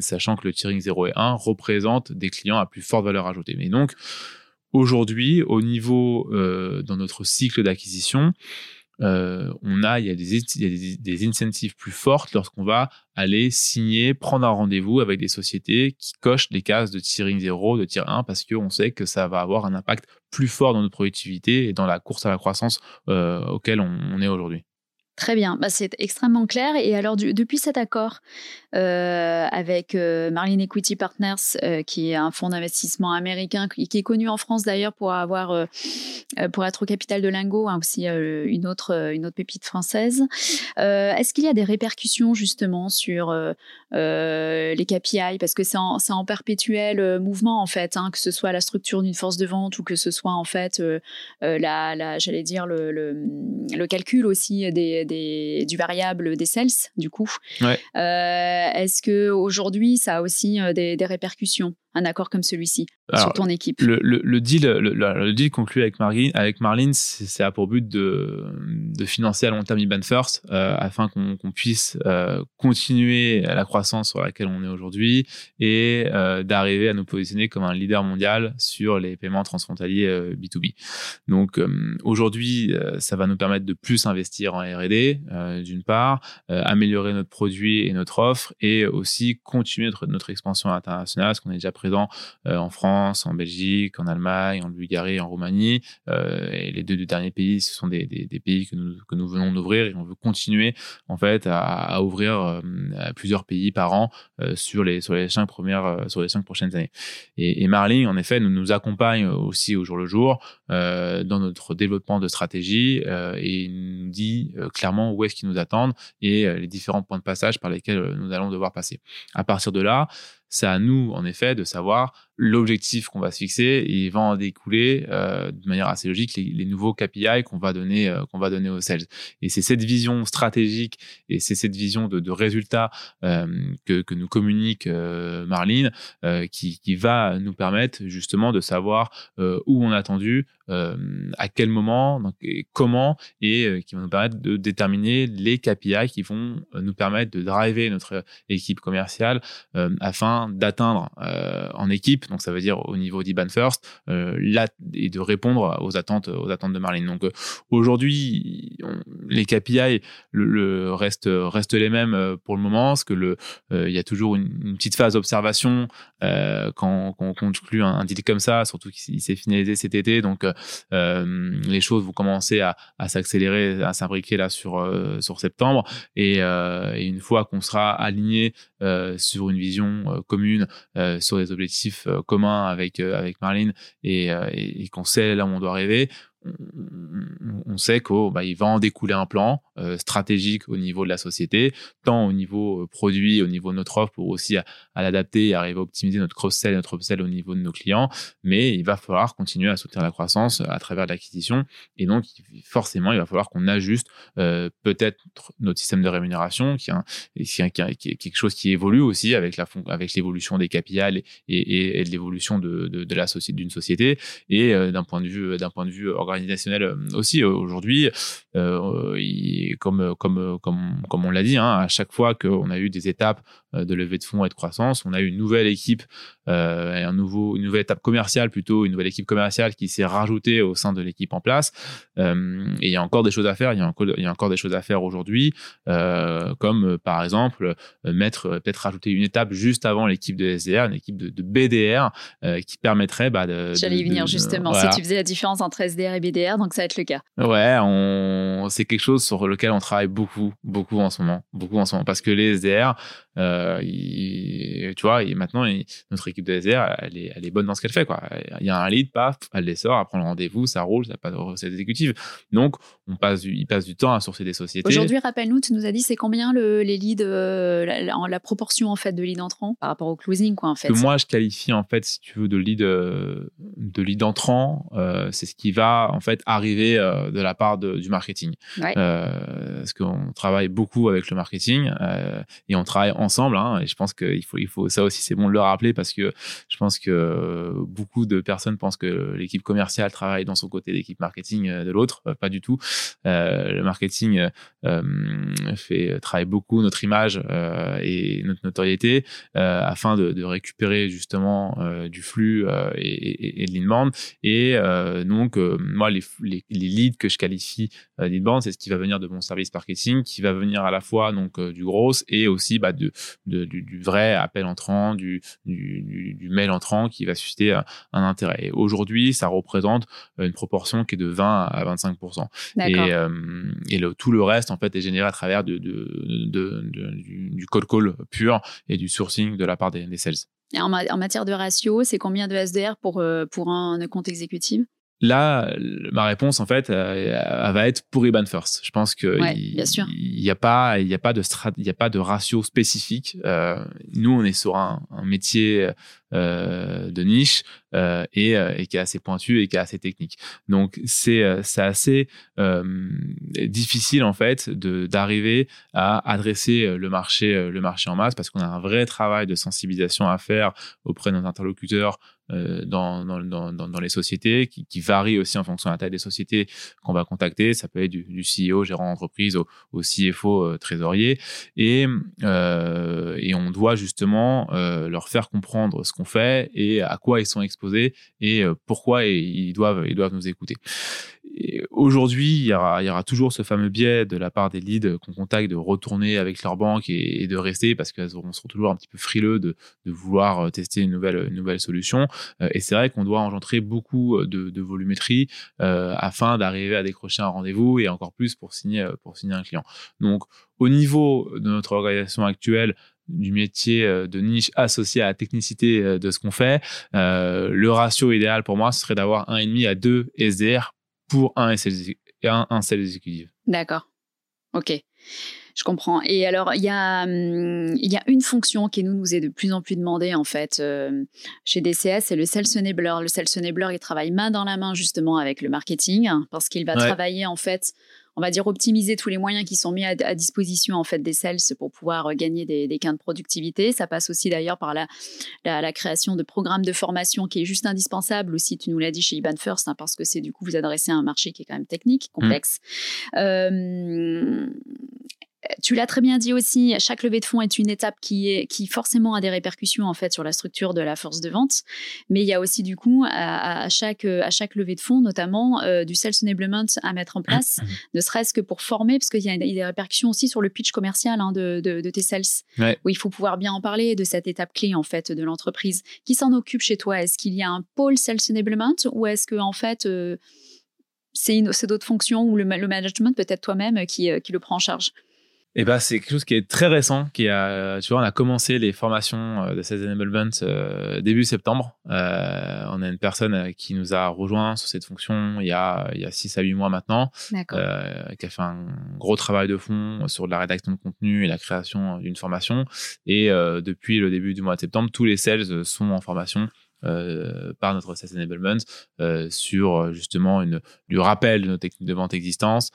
sachant que le tiering 0 et 1 représente des clients à plus forte valeur ajoutée. Mais donc, aujourd'hui, au niveau dans notre cycle d'acquisition, euh, on a, il y a, des, il des, incentives plus fortes lorsqu'on va aller signer, prendre un rendez-vous avec des sociétés qui cochent les cases de tiering 0, de tier 1, parce qu'on sait que ça va avoir un impact plus fort dans notre productivité et dans la course à la croissance euh, auquel on est aujourd'hui. Très bien, bah, c'est extrêmement clair. Et alors, depuis cet accord euh, avec euh, Marlin Equity Partners, euh, qui est un fonds d'investissement américain, qui, est connu en France d'ailleurs pour avoir, pour être au capital de Lingo, hein, aussi une autre, une autre pépite française. Est-ce qu'il y a des répercussions justement sur les KPI parce que c'est en, en, perpétuel mouvement en fait, hein, que ce soit la structure d'une force de vente ou que ce soit en fait la, la j'allais dire le, le calcul aussi des du variable des sales, du coup. Euh, est-ce que aujourd'hui ça a aussi euh, des répercussions? Un accord comme celui-ci sur ton équipe le, le, deal, le, deal conclu avec Marlin, avec Marlin c'est à pour but de, de, financer à long terme IBAN First euh, afin qu'on puisse euh, continuer la croissance sur laquelle on est aujourd'hui et euh, d'arriver à nous positionner comme un leader mondial sur les paiements transfrontaliers B2B. Donc aujourd'hui, ça va nous permettre de plus investir en R&D d'une part, améliorer notre produit et notre offre et aussi continuer notre, notre expansion internationale, parce qu'on est déjà présent euh, en France, en Belgique, en Allemagne, en Bulgarie, en Roumanie. Euh, les deux, derniers pays, ce sont des, pays que nous, venons d'ouvrir et on veut continuer en fait à, ouvrir euh, plusieurs pays par an sur les cinq premières sur les cinq prochaines années. Et, et Marling, en effet, nous accompagne aussi au jour le jour dans notre développement de stratégie et nous dit clairement où est-ce qu'ils nous attendent et les différents points de passage par lesquels nous allons devoir passer. À partir de là, c'est à nous, en effet, de savoir l'objectif qu'on va se fixer et il va en découler euh, de manière assez logique les, nouveaux KPI qu'on va donner euh, qu'on va donner aux sales. Et c'est cette vision stratégique et c'est cette vision de, de résultats euh, que, que nous communique euh, Marlene euh, qui, qui va nous permettre justement de savoir où on a attendu à quel moment donc, et comment et qui va nous permettre de déterminer les KPI qui vont nous permettre de driver notre équipe commerciale afin d'atteindre en équipe donc ça veut dire au niveau d'Iban First, euh, là, et de répondre aux attentes, aux attentes de Marlene. Donc euh, aujourd'hui, les KPI restent, les mêmes euh, pour le moment, parce que le, y a toujours une, petite phase d'observation quand, on conclut un, deal comme ça, surtout qu'il s'est finalisé cet été, donc les choses vont commencer à, s'accélérer, à s'imbriquer là sur sur septembre, et, et une fois qu'on sera aligné sur une vision commune, sur des objectifs commun avec, euh, avec Marlene et, euh, et qu'on sait là où on doit rêver, on sait qu'il bah, va en découler un plan euh, stratégique au niveau de la société, tant au niveau euh, produit, au niveau de notre offre, pour aussi à, l'adapter et arriver à optimiser notre cross-sell notre upsell au niveau de nos clients. Mais il va falloir continuer à soutenir la croissance à travers l'acquisition. Et donc, forcément, il va falloir qu'on ajuste euh, peut-être notre système de rémunération, qui est, quelque chose qui évolue aussi avec l'évolution des KPI et, l'évolution de, de, de, la société d'une société. Et d'un point de vue d'un point de vue organisationnel euh, aussi euh, aujourd'hui. Euh, comme, comme, comme, comme on l'a dit, hein, à chaque fois qu'on a eu des étapes de levée de fonds et de croissance, on a eu une nouvelle équipe, un nouveau, une nouvelle étape commerciale plutôt, une nouvelle équipe commerciale qui s'est rajoutée au sein de l'équipe en place. et il y a encore des choses à faire. Il y a encore, il y a encore des choses à faire aujourd'hui, comme par exemple mettre peut-être rajouter une étape juste avant l'équipe de SDR, une équipe de, BDR qui permettrait bah, de. J'allais y venir justement. Si tu faisais la différence entre SDR et BDR, donc ça va être le cas. Ouais, on... c'est quelque chose sur lequel on travaille beaucoup, beaucoup en ce moment, beaucoup en ce moment, parce que les SDR, tu vois, et maintenant, notre équipe de SDR, elle est, elle est bonne dans ce qu'elle fait. Quoi. Il y a un lead, paf, elle les sort, elle prend le rendez-vous, ça roule, ça n'a pas de recette exécutive. Donc, on passe du, il passe du temps à sourcer des sociétés. Aujourd'hui, rappelle-nous, tu nous as dit, c'est combien le, les leads, la, la, proportion en fait de leads entrants par rapport au closing, quoi, en fait? Que moi, je qualifie en fait, si tu veux, de lead, de lead entrant, c'est ce qui va en fait arriver de la part du marketing. parce qu'on travaille beaucoup avec le marketing et on travaille ensemble. Hein, et je pense qu'il faut, il faut ça aussi, c'est bon de le rappeler parce que je pense que beaucoup de personnes pensent que l'équipe commerciale travaille dans son côté, l'équipe marketing de l'autre. pas du tout. le marketing fait travaille beaucoup notre image et notre notoriété afin de, récupérer justement du flux et, et, de l'inbound. Et donc, moi, les, les, leads que je qualifie d'inbound, c'est ce qui va venir de mon service marketing, qui va venir à la fois donc du gros et aussi bah, de, du, vrai appel entrant, du, du, mail entrant qui va susciter un, intérêt. Et aujourd'hui, ça représente une proportion qui est de 20 à 25 Et, et le, tout le reste, en fait, est généré à travers de, de, du, cold call pur et du sourcing de la part des, sales. Et en, en, matière de ratio, c'est combien de SDR pour, pour un compte exécutif? Là, ma réponse, en fait, elle va être pour Iban First. Je pense qu'il n'y a, pas, il y a, pas de il y a pas de ratio spécifique. Euh, nous, on est sur un, métier euh, de niche euh, et, et, qui est assez pointu et qui est assez technique. Donc, c'est assez difficile, en fait, d'arriver à adresser le marché, le marché en masse parce qu'on a un vrai travail de sensibilisation à faire auprès de nos interlocuteurs euh, dans, dans, dans, dans, les sociétés, qui, qui varie aussi en fonction de la taille des sociétés qu'on va contacter. Ça peut être du, du CEO, gérant d'entreprise, au, au, CFO, euh, trésorier. Et, euh, et on doit justement euh, leur faire comprendre ce qu'on fait et à quoi ils sont exposés et pourquoi ils, doivent, ils doivent nous écouter. Aujourd'hui, il y aura, toujours ce fameux biais de la part des leads qu'on contacte de retourner avec leur banque et, de rester parce qu'elles seront toujours un petit peu frileux de, vouloir tester une nouvelle, solution. Euh, et c'est vrai qu'on doit engendrer beaucoup euh, de, volumétrie euh, afin d'arriver à décrocher un rendez-vous et encore plus pour signer, un client. Donc, au niveau de notre organisation actuelle, du métier de niche associé à la technicité de ce qu'on fait, le ratio idéal pour moi, serait d'avoir un et demi à deux SDR pour un, SL, un, un exécutif. D'accord. Ok. Je comprends. Et alors, il y, a, hum, il y a une fonction qui nous, nous est de plus en plus demandée, en fait, euh, chez DCS, c'est le Sales Enabler. Le Sales Enabler, il travaille main dans la main, justement, avec le marketing, parce qu'il va travailler, en fait, on va dire optimiser tous les moyens qui sont mis à, disposition en fait des sales pour pouvoir euh, gagner des, gains de productivité. Ça passe aussi d'ailleurs par la, la, création de programmes de formation qui est juste indispensable aussi. Tu nous l'as dit chez Iban First hein, parce que c'est du coup vous adressez à un marché qui est quand même technique, mmh. complexe. Euh, tu l'as très bien dit aussi, chaque levée de fonds est une étape qui, est, qui forcément a des répercussions en fait sur la structure de la force de vente, mais il y a aussi du coup à, chaque, à chaque levée de fonds notamment euh, du sales enablement à mettre en place, <coughs> ne serait-ce que pour former, parce qu'il y, a des répercussions aussi sur le pitch commercial hein, de, de, tes sales, où il faut pouvoir bien en parler de cette étape clé en fait de l'entreprise. Qui s'en occupe chez toi? Est-ce qu'il y a un pôle sales enablement? Ou est-ce que en fait euh, c'est d'autres fonctions ou le, le management peut-être toi-même qui, euh, qui le prend en charge? Et bah, c'est quelque chose qui est très récent. Qui a, tu vois, on a commencé les formations euh, de Sales Enablement euh, début septembre. Euh, on a une personne qui nous a rejoint sur cette fonction il y a, il y a 6 à 8 mois maintenant, euh, qui a fait un gros travail de fond sur la rédaction de contenu et la création d'une formation. Et depuis le début du mois de septembre, tous les sales sont en formation euh, par notre Sales Enablement euh, sur euh, justement une, du rappel de nos techniques de vente existantes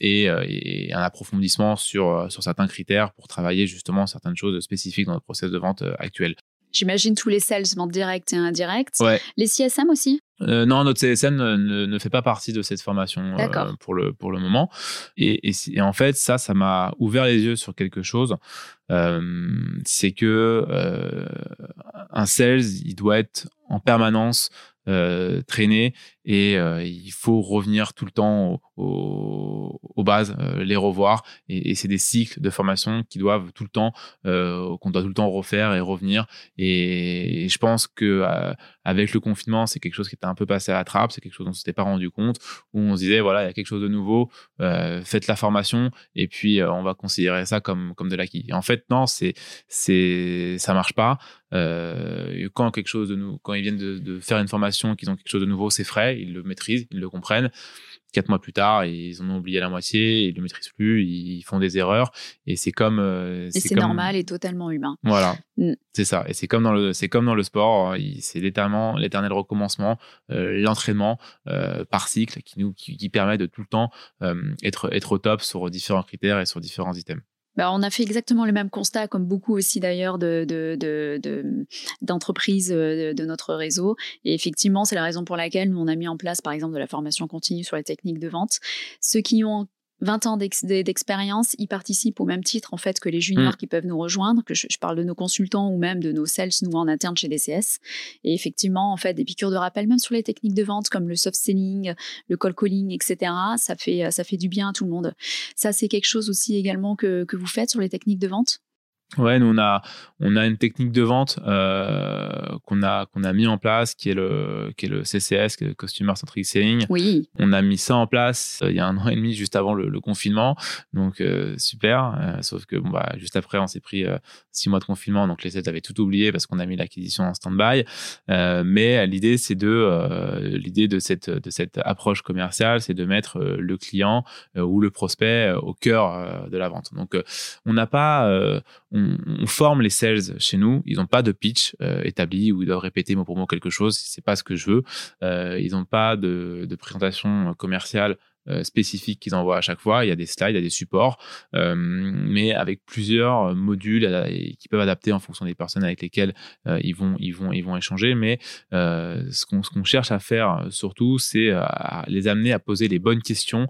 et, et, un approfondissement sur, sur certains critères pour travailler justement certaines choses spécifiques dans notre process de vente actuel. J'imagine tous les sales vente direct et indirect. Ouais. Les CSM aussi? Euh, non, notre CSM ne, ne, fait pas partie de cette formation euh, pour, le, pour le moment. Et, et, en fait, ça, ça m'a ouvert les yeux sur quelque chose. Euh, c'est que euh, un sales, il doit être en permanence euh, traîné et il faut revenir tout le temps aux, bases, les revoir. Et, c'est des cycles de formation qui doivent tout le temps, qu'on doit tout le temps refaire et revenir. Et, je pense que avec le confinement, c'est quelque chose qui était un peu passé à la trappe, c'est quelque chose dont on s'était pas rendu compte, où on se disait voilà, il y a quelque chose de nouveau, faites la formation et puis on va considérer ça comme comme de l'acquis. En fait, non, c'est c'est ça marche pas. Euh, quand quelque chose de nous, quand ils viennent de, faire une formation, qu'ils ont quelque chose de nouveau, c'est frais, ils le maîtrisent, ils le comprennent. Quatre mois plus tard, ils en ont oublié la moitié, ils le maîtrisent plus, ils font des erreurs, et c'est comme. Euh, et c'est normal et totalement humain. Voilà, mm. c'est ça. Et c'est comme dans le, c'est comme dans le sport, c'est l'éternel, l'éternel recommencement, euh, l'entraînement par cycle qui nous, qui, permet de tout le temps être, être au top sur différents critères et sur différents items. Bah, on a fait exactement le même constat, comme beaucoup aussi d'ailleurs d'entreprises de, de, notre réseau. Et effectivement, c'est la raison pour laquelle nous, on a mis en place, par exemple, de la formation continue sur les techniques de vente. Ceux qui ont 20 ans d'expérience, ils participent au même titre en fait que les juniors mm. qui peuvent nous rejoindre, que je, parle de nos consultants ou même de nos sales nous en interne chez DCS. Et effectivement, en fait, des piqûres de rappel même sur les techniques de vente comme le soft selling, le call calling, etc. Ça fait ça fait du bien à tout le monde. Ça, c'est quelque chose aussi également que, que vous faites sur les techniques de vente? Ouais, nous on a on a une technique de vente euh, qu'on a qu'on a mis en place qui est le qui est le CCS, le Customer Centric Selling. Oui. On a mis ça en place euh, il y a un an et demi juste avant le, confinement, donc euh, super. sauf que bon bah juste après on s'est pris six mois de confinement, donc les sales avaient tout oublié parce qu'on a mis l'acquisition en stand-by. mais l'idée c'est de l'idée de cette de cette approche commerciale, c'est de mettre le client ou le prospect au cœur de la vente. Donc on n'a pas on, forme les sales chez nous. Ils n'ont pas de pitch euh, établi où ils doivent répéter mot pour mot quelque chose. C'est pas ce que je veux. Euh, ils n'ont pas de, de présentation commerciale euh, spécifiques qu'ils envoient à chaque fois. Il y a des slides, il y a des supports, euh, mais avec plusieurs modules qui peuvent adapter en fonction des personnes avec lesquelles euh, ils vont ils vont ils vont échanger. Mais ce qu'on ce qu'on cherche à faire surtout, c'est les amener à poser les bonnes questions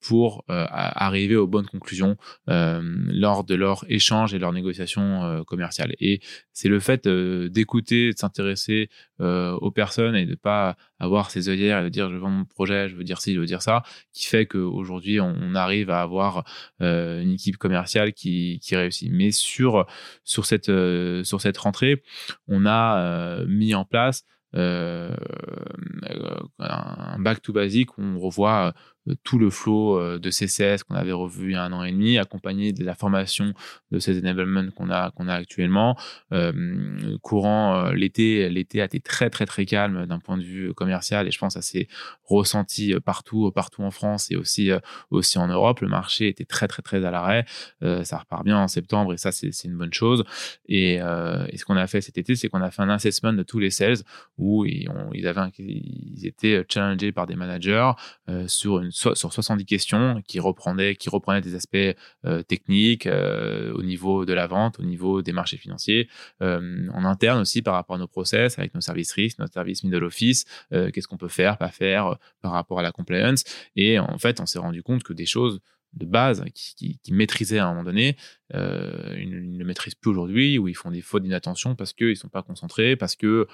pour arriver aux bonnes conclusions lors de leur échange et leur négociation commerciale. Et c'est le fait d'écouter, de s'intéresser aux personnes et de pas avoir ses œillères et de dire je vends mon projet, je veux dire ci, je veux dire ça, qui fait qu'aujourd'hui on, on arrive à avoir euh, une équipe commerciale qui, qui, réussit. Mais sur sur cette euh, sur cette rentrée, on a euh, mis en place un back to basic où on revoit tout le flow euh, de CCS qu'on avait revu il y a un an et demi, accompagné de la formation de ces enablements qu'on a, qu'on a actuellement. Euh, courant l'été, l'été a été très très très calme d'un point de vue commercial et je pense que ça s'est ressenti partout, partout en France et aussi, aussi en Europe. Le marché était très très très à l'arrêt. ça repart bien en septembre et ça c'est, une bonne chose. Et, et ce qu'on a fait cet été, c'est qu'on a fait un assessment de tous les sales où ils, avaient, ils étaient challengés par des managers sur une sur 70 questions qui reprenaient, qui reprenaient des aspects euh, techniques euh, au niveau de la vente, au niveau des marchés financiers, euh, en interne aussi par rapport à nos process, avec nos services risques, notre service middle office, qu'est-ce qu'on peut faire, pas faire par rapport à la compliance. Et en fait, on s'est rendu compte que des choses de base qui, qui, maîtrisaient à un moment donné, euh, ils, ne le maîtrisent plus aujourd'hui, ou ils font des fautes d'inattention parce qu'ils ne sont pas concentrés, parce que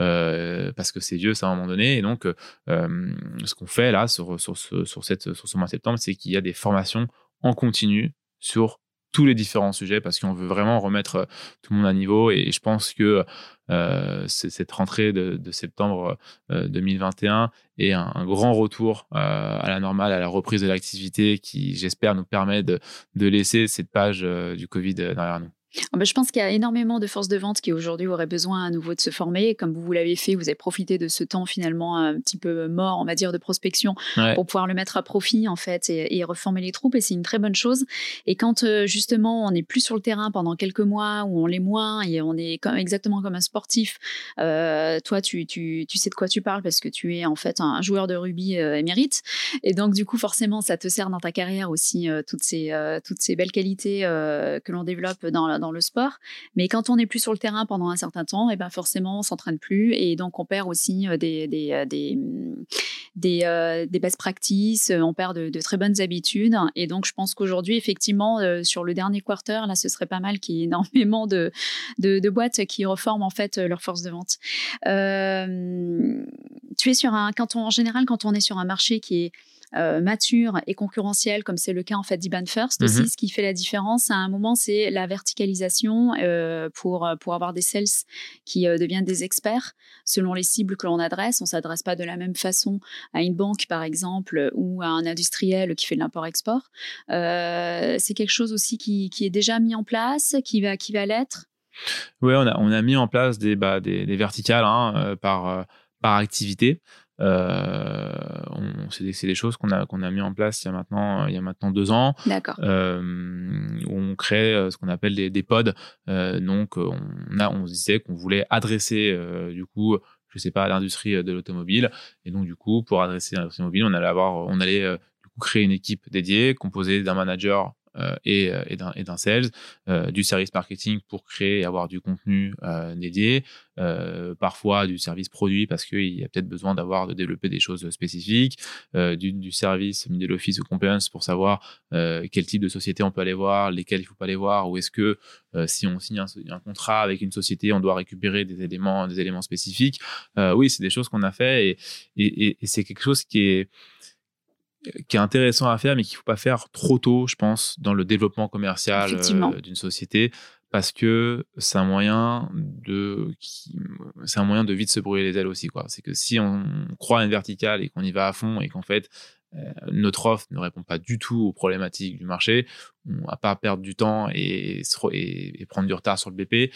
euh, parce que c'est vieux ça à un moment donné. Et donc, euh, ce qu'on fait là sur, sur, sur, cette, sur ce mois de septembre, c'est qu'il y a des formations en continu sur tous les différents sujets parce qu'on veut vraiment remettre tout le monde à niveau. Et je pense que euh, cette rentrée de, septembre 2021 euh, est un, grand retour euh, à la normale, à la reprise de l'activité qui, j'espère, nous permet de laisser cette page du Covid derrière nous. Ah bah, je pense qu'il y a énormément de forces de vente qui aujourd'hui auraient besoin à nouveau de se former. Comme vous, vous l'avez fait, vous avez profité de ce temps finalement un petit peu mort, on va dire, de prospection pour pouvoir le mettre à profit en fait et, reformer les troupes. Et c'est une très bonne chose. Et quand euh, justement on n'est plus sur le terrain pendant quelques mois ou on l'est moins et on est comme, exactement comme un sportif, euh, toi tu, tu, tu, sais de quoi tu parles parce que tu es en fait un, joueur de rugby euh, émérite. Et donc du coup forcément ça te sert dans ta carrière aussi toutes, ces, toutes ces belles qualités que l'on développe dans, dans dans le sport. Mais quand on n'est plus sur le terrain pendant un certain temps, et eh ben forcément, on s'entraîne plus et donc on perd aussi des, des, des, des, des best practices, on perd de, très bonnes habitudes. Et donc, je pense qu'aujourd'hui, effectivement, sur le dernier quarter, là, ce serait pas mal qu'il y ait <laughs> énormément de, de, boîtes qui reforment en fait leur force de vente. tu es sur un, quand on, en général, quand on est sur un marché qui est euh, mature et concurrentiel, comme c'est le cas en fait d'Iban First aussi. Mhm. Ce qui fait la différence à un moment, c'est la verticalisation euh, pour, pour avoir des sales qui euh, deviennent des experts selon les cibles que l'on adresse. On s'adresse pas de la même façon à une banque, par exemple, ou à un industriel qui fait de l'import-export. c'est quelque chose aussi qui, qui, est déjà mis en place, qui va, qui va l'être. Oui, on a, on a mis en place des, bah, des, verticales hein, par, par activité. Euh, c'est des choses qu'on a, qu'on a mis en place il y a maintenant, il y a maintenant deux ans. D'accord. Euh, où on crée euh, ce qu'on appelle des, des pods. donc, on, a, on se disait qu'on voulait adresser, du coup, je sais pas, l'industrie de l'automobile. Et donc, du coup, pour adresser l'industrie automobile, on allait avoir, on allait du coup, créer une équipe dédiée composée d'un manager euh, et, euh, et d'un sales, euh, du service marketing pour créer et avoir du contenu dédié, parfois du service produit parce qu'il y a peut-être besoin d'avoir de développer des choses spécifiques, du, service middle office ou compliance pour savoir quel type de société on peut aller voir, lesquelles il faut pas aller voir, ou est-ce que si on signe un, contrat avec une société, on doit récupérer des éléments, des éléments spécifiques. oui, c'est des choses qu'on a fait et c'est quelque chose qui est qui est intéressant à faire, mais qu'il ne faut pas faire trop tôt, je pense, dans le développement commercial euh, d'une société, parce que c'est un moyen de, c'est un moyen de vite se brûler les ailes aussi, quoi. C'est que si on croit à une verticale et qu'on y va à fond et qu'en fait euh, notre offre ne répond pas du tout aux problématiques du marché, on va pas perdre du temps et, et prendre du retard sur le BP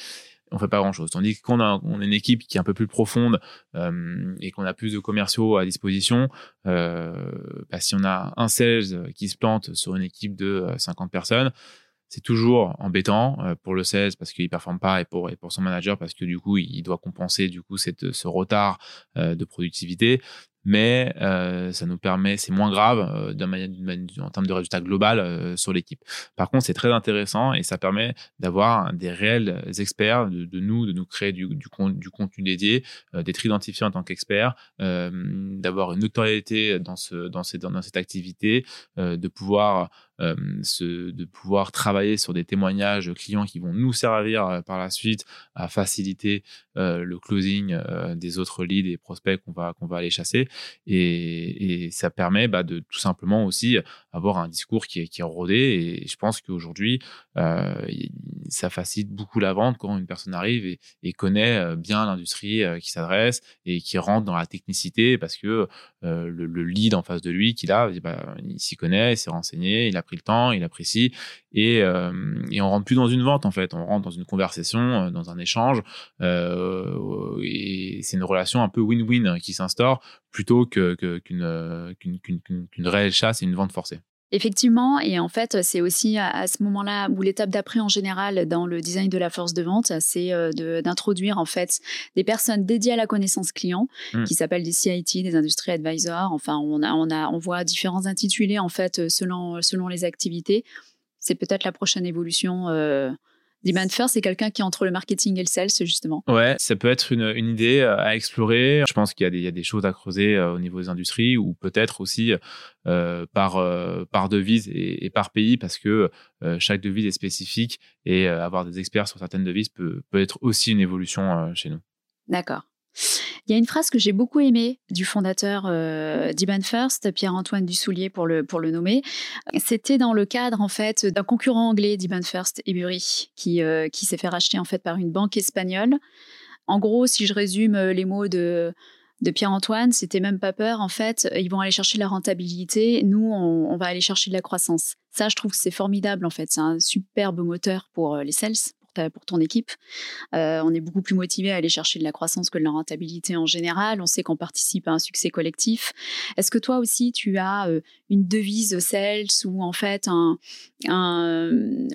on fait pas grand chose. Tandis qu'on a, une équipe qui est un peu plus profonde euh, et qu'on a plus de commerciaux à disposition, euh, bah, si on a un sales qui se plante sur une équipe de 50 euh, personnes, c'est toujours embêtant pour le sales parce qu'il performe pas et pour, et pour son manager parce que du coup il doit compenser du coup cette, ce retard de productivité mais euh, ça nous permet, c'est moins grave euh, en termes de résultats global euh, sur l'équipe. Par contre, c'est très intéressant et ça permet d'avoir des réels experts, de, nous, de nous créer du, du, du contenu dédié, d'être identifié en tant qu'expert, d'avoir une notoriété dans, ce, dans, cette, dans cette activité, de pouvoir ce, de pouvoir travailler sur des témoignages clients qui vont nous servir par la suite à faciliter le closing des autres leads et prospects qu'on va, va aller chasser. Et, ça permet bah, de tout simplement aussi avoir un discours qui est, qui est rodé. Et je pense qu'aujourd'hui, euh, ça facilite beaucoup la vente quand une personne arrive et, connaît euh, bien l'industrie euh, qui s'adresse et qui rentre dans la technicité parce que le, lead en face de lui qu'il a, bah, il s'y connaît, il s'est renseigné, il a pris le temps, il apprécie. Et, et on rentre plus dans une vente en fait, on rentre dans une conversation, dans un échange. et c'est une relation un peu win-win qui s'instaure plutôt qu'une réelle chasse et une vente forcée. Effectivement, et en fait, c'est aussi à, ce moment-là où l'étape d'après en général dans le design de la force de vente, c'est euh, d'introduire en fait des personnes dédiées à la connaissance client mmh. qui s'appellent des CIT, des industry advisors. Enfin, on a, on a, on voit différents intitulés en fait selon selon les activités. C'est peut-être la prochaine évolution. Euh, Demand First, c'est quelqu'un qui est entre le marketing et le sales, justement. Ouais, ça peut être une, une idée euh, à explorer. Je pense qu'il y, y, a des choses à creuser euh, au niveau des industries ou peut-être aussi euh, par, euh, par devise et, et, par pays parce que chaque devise est spécifique et avoir des experts sur certaines devises peut, peut être aussi une évolution chez nous. D'accord. Il y a une phrase que j'ai beaucoup aimée du fondateur euh, d'Iban First, Pierre-Antoine Dussoulier pour le, pour le nommer. C'était dans le cadre en fait d'un concurrent anglais d'Iban First, Ebury, qui, euh, qui s'est fait racheter en fait par une banque espagnole. En gros, si je résume euh, les mots de, de Pierre-Antoine, c'était même pas peur. En fait, ils vont aller chercher la rentabilité. Nous, on, on va aller chercher de la croissance. Ça, je trouve que c'est formidable. En fait, c'est un superbe moteur pour les sales pour ton équipe. on est beaucoup plus motivé à aller chercher de la croissance que de la rentabilité en général. On sait qu'on participe à un succès collectif. Est-ce que toi aussi, tu as une devise sales ou en fait un,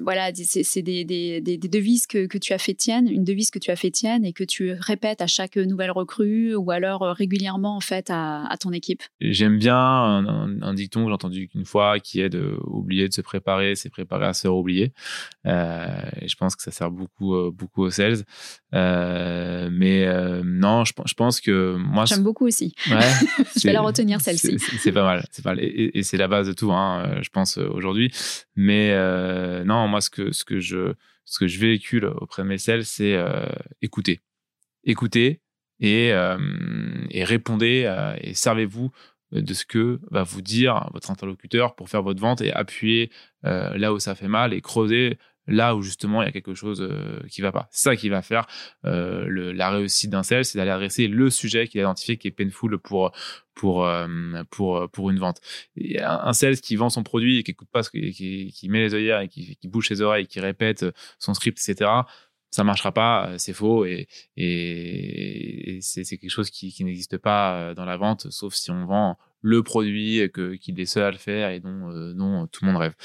voilà, c'est des, des, des, devises que, que, tu as fait tienne, une devise que tu as fait et que tu répètes à chaque nouvelle recrue ou alors régulièrement en fait à, ton équipe? J'aime bien un, dicton que j'ai entendu qu'une fois qui est de oublier de se préparer, c'est préparer à se oublier. Euh, et je pense que ça sert beaucoup, euh, beaucoup aux sales. Euh, mais non, je, je, pense que moi. J'aime beaucoup aussi. Ouais, <laughs> je vais la retenir celle-ci. C'est pas mal. C'est pas mal. Et, et c'est la base de tout, hein, je pense aujourd'hui. Mais non, moi ce que ce que je ce que je véhicule auprès de mes sales, c'est écouter, écouter et, et répondez et servez-vous de ce que va vous dire votre interlocuteur pour faire votre vente et appuyer là où ça fait mal et creuser là où justement il y a quelque chose euh, qui va pas. C'est ça qui va faire euh, la réussite d'un sales, c'est d'aller adresser le sujet qu'il a identifié qui est painful pour pour euh, pour pour une vente. Et un sales qui vend son produit et qui écoute pas, qui, qui, met les œillères et qui, qui bouge ses oreilles, qui répète son script, etc ça marchera pas, c'est faux et, et, c'est quelque chose qui, qui n'existe pas dans la vente, sauf si on vend le produit que qu'il est seul à le faire et dont, euh, dont tout le monde rêve.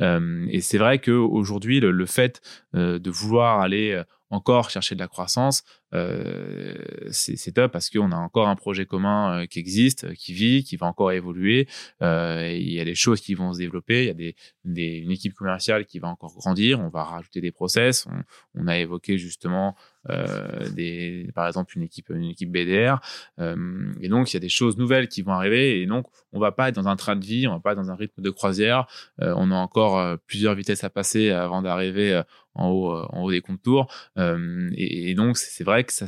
Euh, et c'est vrai qu'aujourd'hui, le, le fait euh, de vouloir aller encore chercher de la croissance, euh, c'est top parce qu'on a encore un projet commun euh, qui existe, qui vit, qui va encore évoluer. Euh, il y a des choses qui vont se développer, il y a des, des, une équipe commerciale qui va encore grandir, on va rajouter des process. On, on a évoqué justement euh, des, par exemple une équipe, une équipe BDR. Euh, et donc, il y a des choses nouvelles qui vont arriver. Et donc, on va pas être dans un train de vie, on va pas être dans un rythme de croisière. Euh, on a encore plusieurs vitesses à passer avant d'arriver en haut, en haut des contours. Et, et, donc, c'est vrai que ça,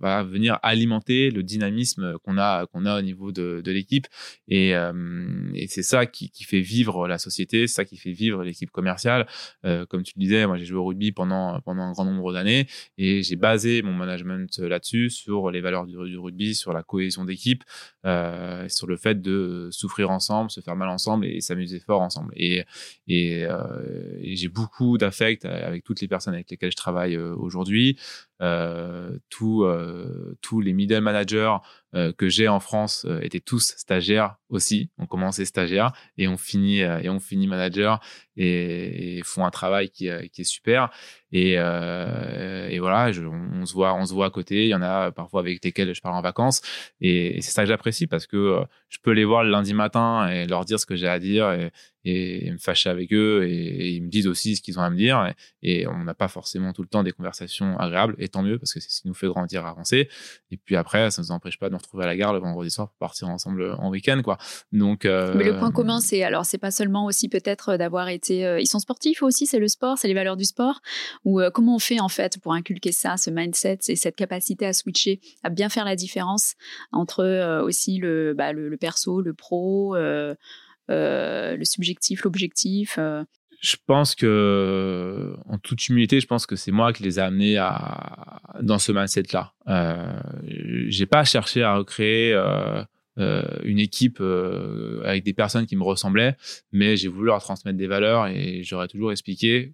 va venir alimenter le dynamisme qu'on a, a au niveau de, l'équipe. Et, et c'est ça qui, fait vivre la société, c'est ça qui fait vivre l'équipe commerciale. comme tu le disais, moi, j'ai joué au rugby pendant, pendant un grand nombre d'années. Et j'ai basé mon management là-dessus, sur les valeurs du, rugby, sur la cohésion d'équipe, euh, sur le fait de souffrir ensemble, se faire mal ensemble et, s'amuser fort ensemble. Et, euh, j'ai beaucoup d'affect avec toutes les personnes avec lesquelles je travaille euh, aujourd'hui. Euh, tous, euh, tous les middle managers euh, que j'ai en France étaient tous stagiaires aussi. On commençait stagiaire et on finit et on finit manager et, font un travail qui, est super. Et, voilà, on, se voit, on se voit à côté. Il y en a parfois avec lesquels je pars en vacances et, c'est ça que j'apprécie parce que je peux les voir le lundi matin et leur dire ce que j'ai à dire et, me fâcher avec eux et, ils me disent aussi ce qu'ils ont à me dire et, on n'a pas forcément tout le temps des conversations agréables tant mieux parce que c'est ce qui nous fait grandir, avancer et puis après ça ne nous empêche pas de nous retrouver à la gare le vendredi soir pour partir ensemble en week-end quoi. Donc euh, mais le point commun c'est alors c'est pas seulement aussi peut-être d'avoir été euh, ils sont sportifs aussi c'est le sport c'est les valeurs du sport ou euh, comment on fait en fait pour inculquer ça ce mindset et cette capacité à switcher à bien faire la différence entre aussi le, bah, le, le perso le pro euh, le subjectif, l'objectif euh. Je pense que, en toute humilité, je pense que c'est moi qui les ai amenés à, dans ce mindset-là. Euh, j'ai pas cherché à recréer euh, une équipe avec des personnes qui me ressemblaient, mais j'ai voulu leur transmettre des valeurs et j'aurais toujours expliqué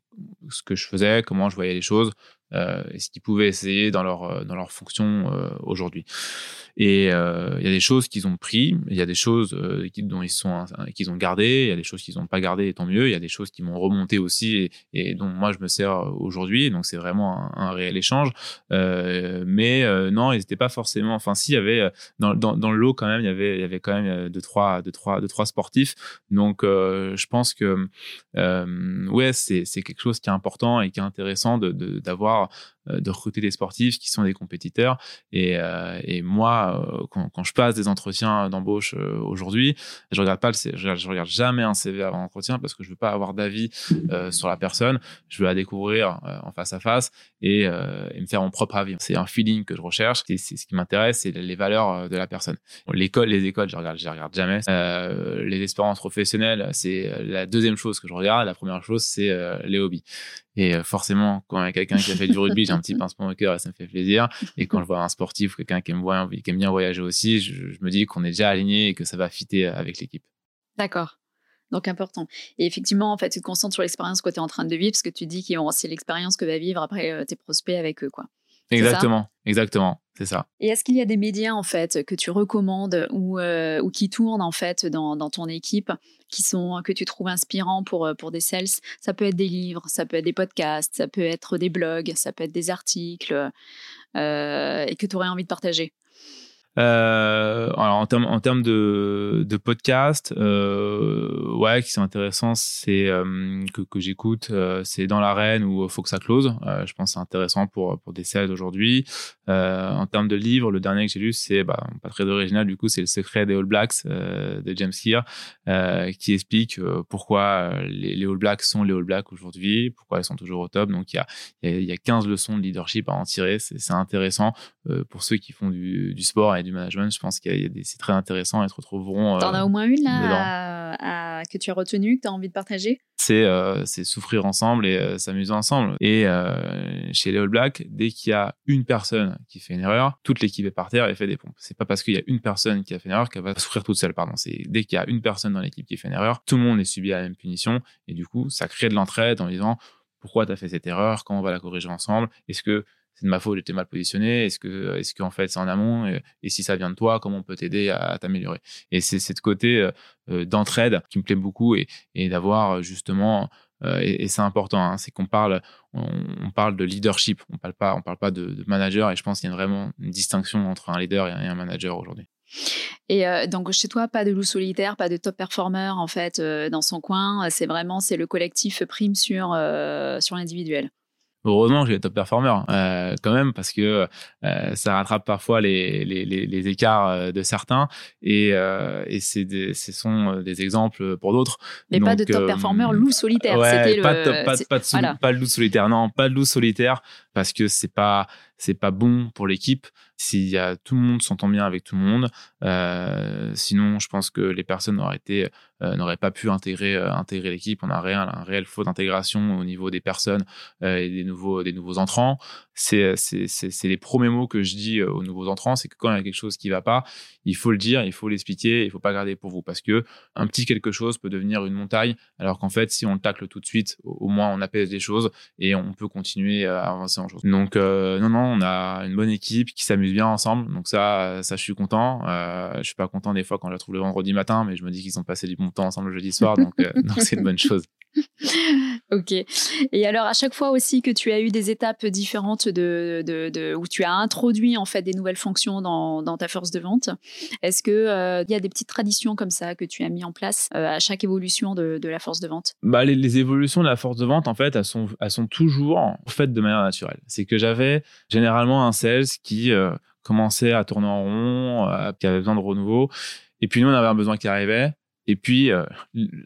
ce que je faisais, comment je voyais les choses, et ce qu'ils pouvaient essayer dans leur, dans leur fonction aujourd'hui. Et euh, il y a des choses qu'ils ont pris, il y a des choses euh, dont ils sont qu'ils ont gardé, il y a des choses qu'ils n'ont pas gardées, et tant mieux. Il y a des choses qui m'ont remonté aussi et, dont moi je me sers aujourd'hui. Donc c'est vraiment un, réel échange. Euh, mais euh, non, ils n'étaient pas forcément. Enfin, si, il y avait dans, le lot quand même, il y avait il y avait quand même deux trois deux trois deux trois sportifs. Donc je pense que ouais, c'est quelque chose qui est important et qui est intéressant de d'avoir euh, de recruter des sportifs qui sont des compétiteurs. Et, euh, moi, euh, quand, je passe des entretiens d'embauche aujourd'hui, je regarde pas je, regarde jamais un CV avant l'entretien parce que je veux pas avoir d'avis sur la personne. Je veux la découvrir en face à face et, me faire mon propre avis. C'est un feeling que je recherche. C'est ce qui m'intéresse, c'est les valeurs de la personne. L'école, les écoles, je regarde, je regarde jamais. les expériences professionnelles, c'est la deuxième chose que je regarde. La première chose, c'est les hobbies. Et euh, forcément, quand il y a quelqu'un qui a fait du rugby, <laughs> j'ai un petit pincement au cœur et ça me fait plaisir. <laughs> Et quand je vois un sportif ou quelqu'un qui aime, qui aime bien voyager aussi, je, me dis qu'on est déjà aligné et que ça va fitter avec l'équipe. D'accord. Donc important. Et effectivement, en fait, tu te concentres sur l'expérience que tu es en train de vivre, parce que tu dis qu'ils vont c'est l'expérience que va vivre après tes prospects avec eux, quoi. Exactement, exactement, c'est ça. Et est-ce qu'il y a des médias en fait que tu recommandes ou, ou qui tournent en fait dans, dans, ton équipe, qui sont que tu trouves inspirants pour pour des sales? Ça peut être des livres, ça peut être des podcasts, ça peut être des blogs, ça peut être des articles, et que tu aurais envie de partager? Euh, alors en termes en termes de, de podcast, euh, ouais, qui sont intéressants, c'est euh, que, que j'écoute, euh, c'est dans l'arène ou faut que ça close. Euh, je pense c'est intéressant pour pour des sales aujourd'hui. en termes de livres, le dernier que j'ai lu, c'est bah, pas très original du coup, c'est le secret des All Blacks de James Clear, qui explique pourquoi les, les, All Blacks sont les All Blacks aujourd'hui, pourquoi ils sont toujours au top. Donc il y a il y a 15 leçons de leadership à en tirer. C'est intéressant pour ceux qui font du, du sport du management, je pense qu'il y a des, c'est très intéressant. Ils se retrouveront. T'en as au moins une là que tu as retenue, que tu as envie de partager? C'est, euh, c'est souffrir ensemble et euh, s'amuser ensemble. Et euh, chez les All Blacks, dès qu'il y a une personne qui fait une erreur, toute l'équipe est par terre et fait des pompes. C'est pas parce qu'il y a une personne qui a fait une erreur qu'elle va souffrir toute seule. Pardon. C'est dès qu'il y a une personne dans l'équipe qui fait une erreur, tout le monde est subi à la même punition et du coup, ça crée de l'entraide en disant pourquoi tu as fait cette erreur, comment on va la corriger ensemble, est-ce que c'est de ma faute, j'étais mal positionné. Est-ce que, est-ce qu'en fait c'est en amont? Et, si ça vient de toi, comment on peut t'aider à, t'améliorer? Et c'est ce côté euh, euh, d'entraide qui me plaît beaucoup et, d'avoir euh, justement et, c'est important, hein, c'est qu'on parle, on, parle de leadership, on parle pas, on parle pas de, manager. Et je pense qu'il y a vraiment une distinction entre un leader et un, manager aujourd'hui. Et donc chez toi, pas de loup solitaire, pas de top performer en fait dans son coin. C'est vraiment c'est le collectif prime sur sur l'individuel. Heureusement que j'ai les top performers euh, quand même parce que euh, ça rattrape parfois les, les, les, les écarts euh, de certains et, euh, et c'est des, ce sont des exemples pour d'autres. Mais pas de top performer loup solitaire. Ouais, pas, de, pas, pas, de, pas de loup solitaire. Non, pas de loup solitaire parce que c'est pas c'est pas bon pour l'équipe s'il y a tout le monde s'entend bien avec tout le monde. Euh, sinon, je pense que les personnes n'auraient été euh, n'auraient pas pu intégrer euh, intégrer l'équipe. On a un réel, un faux d'intégration au niveau des personnes et des nouveaux des nouveaux entrants. C'est c'est les premiers mots que je dis aux nouveaux entrants, c'est que quand il y a quelque chose qui va pas, il faut le dire, il faut l'expliquer, il faut pas garder pour vous parce que un petit quelque chose peut devenir une montagne, alors qu'en fait, si on le tacle tout de suite, au, moins on apaise les choses et on peut continuer à avancer en choses. Donc non non, on a une bonne équipe qui s'amuse bien ensemble. Donc ça, ça je suis content. Euh, je suis pas content des fois quand je la trouve le vendredi matin, mais je me dis qu'ils ont passé du bon temps ensemble le jeudi soir, donc euh, <laughs> c'est une bonne chose. <laughs> ok. Et alors, à chaque fois aussi que tu as eu des étapes différentes de, de, où tu as introduit en fait des nouvelles fonctions dans, dans ta force de vente, est-ce que euh, il y a des petites traditions comme ça que tu as mis en place euh, à chaque évolution de, de, la force de vente? Bah, les, évolutions de la force de vente, en fait, elles sont, elles sont toujours faites de manière naturelle. C'est que j'avais généralement un sales qui commençait à tourner en rond, euh, qui avait besoin de renouveau. Et puis nous, on avait un besoin qui arrivait. Et puis, euh,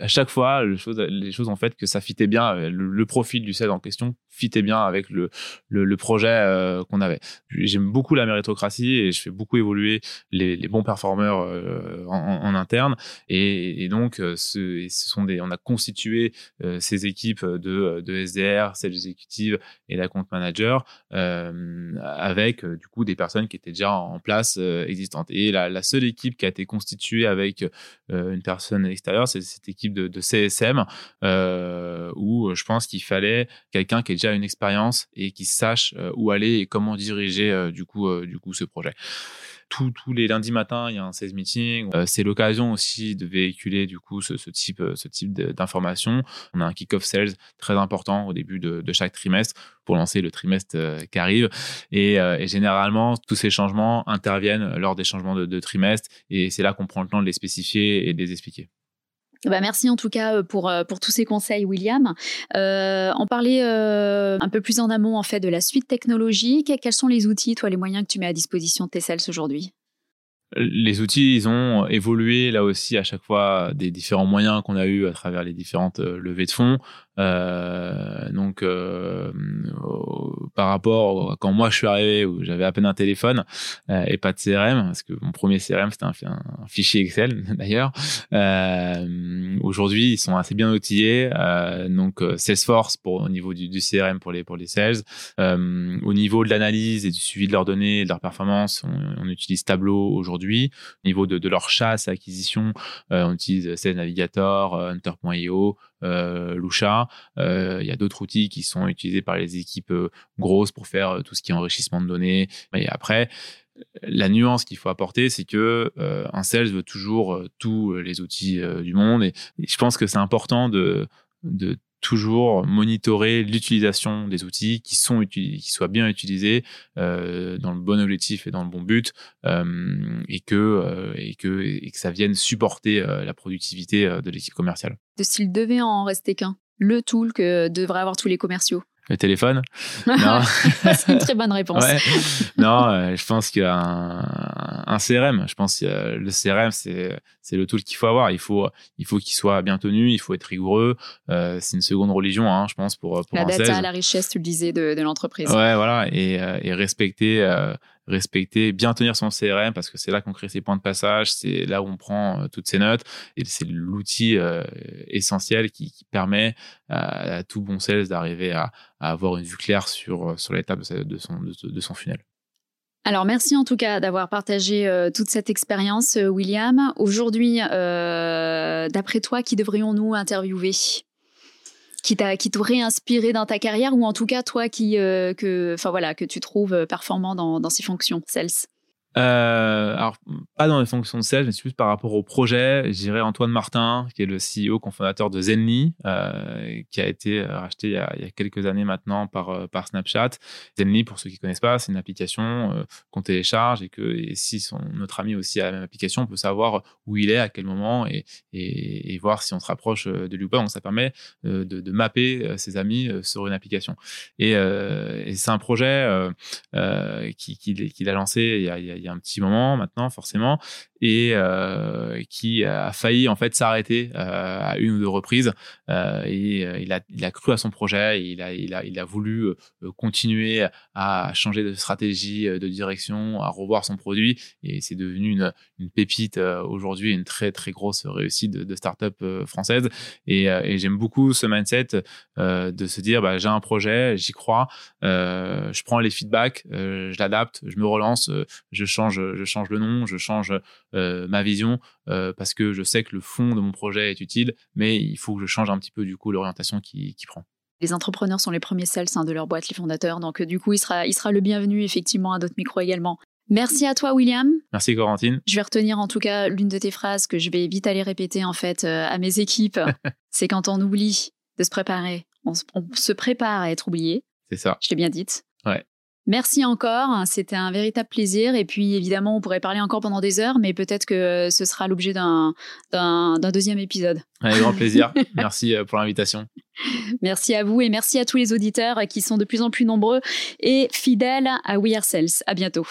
à chaque fois, les choses, les fait que ça fitait bien, le, le profil du sales en question fitait bien avec le, le, projet euh, qu'on avait. J'aime beaucoup la méritocratie et je fais beaucoup évoluer les, bons performeurs euh, en, interne. Et, donc, ce, ce, sont des, on a constitué ces équipes de, de SDR, sales exécutives et d'account manager avec du coup des personnes qui étaient déjà en place existantes. Et la, la seule équipe qui a été constituée avec une personne extérieure, c'est cette équipe de, CSM euh, où je pense qu'il fallait quelqu'un qui ait déjà une expérience et qui sache euh, où aller et comment diriger euh, du coup du coup ce projet tous, les lundis matins, il y a un sales meeting. Euh, c'est l'occasion aussi de véhiculer du coup ce, type, ce type d'informations. On a un kick-off sales très important au début de, chaque trimestre pour lancer le trimestre euh, qui arrive. Euh, et, généralement, tous ces changements interviennent lors des changements de, de trimestre et c'est là qu'on prend le temps de les spécifier et de les expliquer. Bah, merci en tout cas euh, pour, euh, pour tous ces conseils, William. Euh, on euh, un peu plus en amont en fait de la suite technologique. Quels sont les outils, toi, les moyens que tu mets à disposition de tes sales aujourd'hui? Les outils, ils ont évolué là aussi à chaque fois des différents moyens qu'on a eu à travers les différentes levées de fonds. Donc, par rapport à quand moi je suis arrivé, où j'avais à peine un téléphone et pas de CRM, parce que mon premier CRM c'était un, fichier Excel <laughs> d'ailleurs. Aujourd'hui, ils sont assez bien outillés. donc, Salesforce pour au niveau du, du, CRM pour les pour les sales. au niveau de l'analyse et du suivi de leurs données, de leur performance, on, utilise Tableau aujourd'hui. Au niveau de, de leur chasse, acquisition, on utilise Sales Navigator, Hunter.io, euh. Euh, il y a d'autres outils qui sont utilisés par les équipes euh, grosses pour faire tout ce qui est enrichissement de données. Et après, la nuance qu'il faut apporter, c'est que un sales veut toujours tous les outils du monde. Et, je pense que c'est important de, de toujours monitorer l'utilisation des outils qui sont qui soient bien utilisés euh, dans le bon objectif et dans le bon but euh, et que euh, et que et que ça vienne supporter la productivité de l'équipe commerciale. De s'il devait en rester qu'un, le tool que devraient avoir tous les commerciaux. Le téléphone <laughs> C'est une très bonne réponse. Non, euh, je pense a un, CRM. Je pense que le CRM, c'est c'est le tool qu'il faut avoir. Il faut il faut qu'il soit bien tenu, il faut être rigoureux. Euh, c'est une seconde religion, hein, je pense pour pour la data, la richesse, tu le disais, de, de l'entreprise. Ouais, voilà, et, euh, et respecter respecter, bien tenir son CRM parce que c'est là qu'on crée ses points de passage, c'est là où on prend euh, toutes ses notes et c'est l'outil euh, essentiel qui, permet à, tout bon sales d'arriver à, avoir une vue claire sur, euh, sur l'étape de, son, de, son funnel. Alors merci en tout cas d'avoir partagé toute cette expérience, William. Aujourd'hui, d'après toi, qui devrions-nous interviewer? Qui t'a qui t'aurait inspiré dans ta carrière ou en tout cas toi qui euh, que enfin voilà que tu trouves euh, performant dans, dans ces fonctions sales euh, alors, pas dans les fonctions de sales, mais plus par rapport au projet. Je dirais Antoine Martin, qui est le CEO, cofondateur de Zenly, euh, qui a été euh, racheté il y a, quelques années maintenant par, Snapchat. Zenly, pour ceux qui ne connaissent pas, c'est une application qu'on télécharge et que si son, notre ami aussi a la même application, on peut savoir où il est, à quel moment et, voir si on se rapproche de lui ou pas. Donc, ça permet de, mapper ses amis sur une application. Et, c'est un projet qu'il qui, qui a lancé il y a un petit moment maintenant, forcément, et euh, qui a failli en fait s'arrêter euh, à une ou deux reprises. Euh, et il a, il a cru à son projet, il a, il a, il a voulu continuer à changer de stratégie, de direction, à revoir son produit, et c'est devenu une, une pépite aujourd'hui, une très très grosse réussite de, de start-up française. Et, et j'aime beaucoup ce mindset de se dire bah, j'ai un projet, j'y crois, je prends les feedbacks, je l'adapte, je me relance, je change, je change le nom, je change euh, ma vision euh, parce que je sais que le fond de mon projet est utile, mais il faut que je change un petit peu du coup l'orientation qui, prend. Les entrepreneurs sont les premiers sales de leur boîte, les fondateurs. Donc, euh, du coup, il sera, il sera le bienvenu, effectivement, à d'autres micros également. Merci à toi, William. Merci, Corentine. Je vais retenir en tout cas l'une de tes phrases que je vais vite aller répéter, en fait, à mes équipes. <laughs> C'est quand on oublie de se préparer, on, on se prépare à être oublié. C'est ça. Je l'ai bien dite. Ouais. Merci encore, c'était un véritable plaisir. Et puis évidemment, on pourrait parler encore pendant des heures, mais peut-être que ce sera l'objet d'un, deuxième épisode. Avec grand plaisir. <laughs> merci euh, pour l'invitation. Merci à vous et merci à tous les auditeurs qui sont de plus en plus nombreux et fidèles à We Are Sales. À bientôt.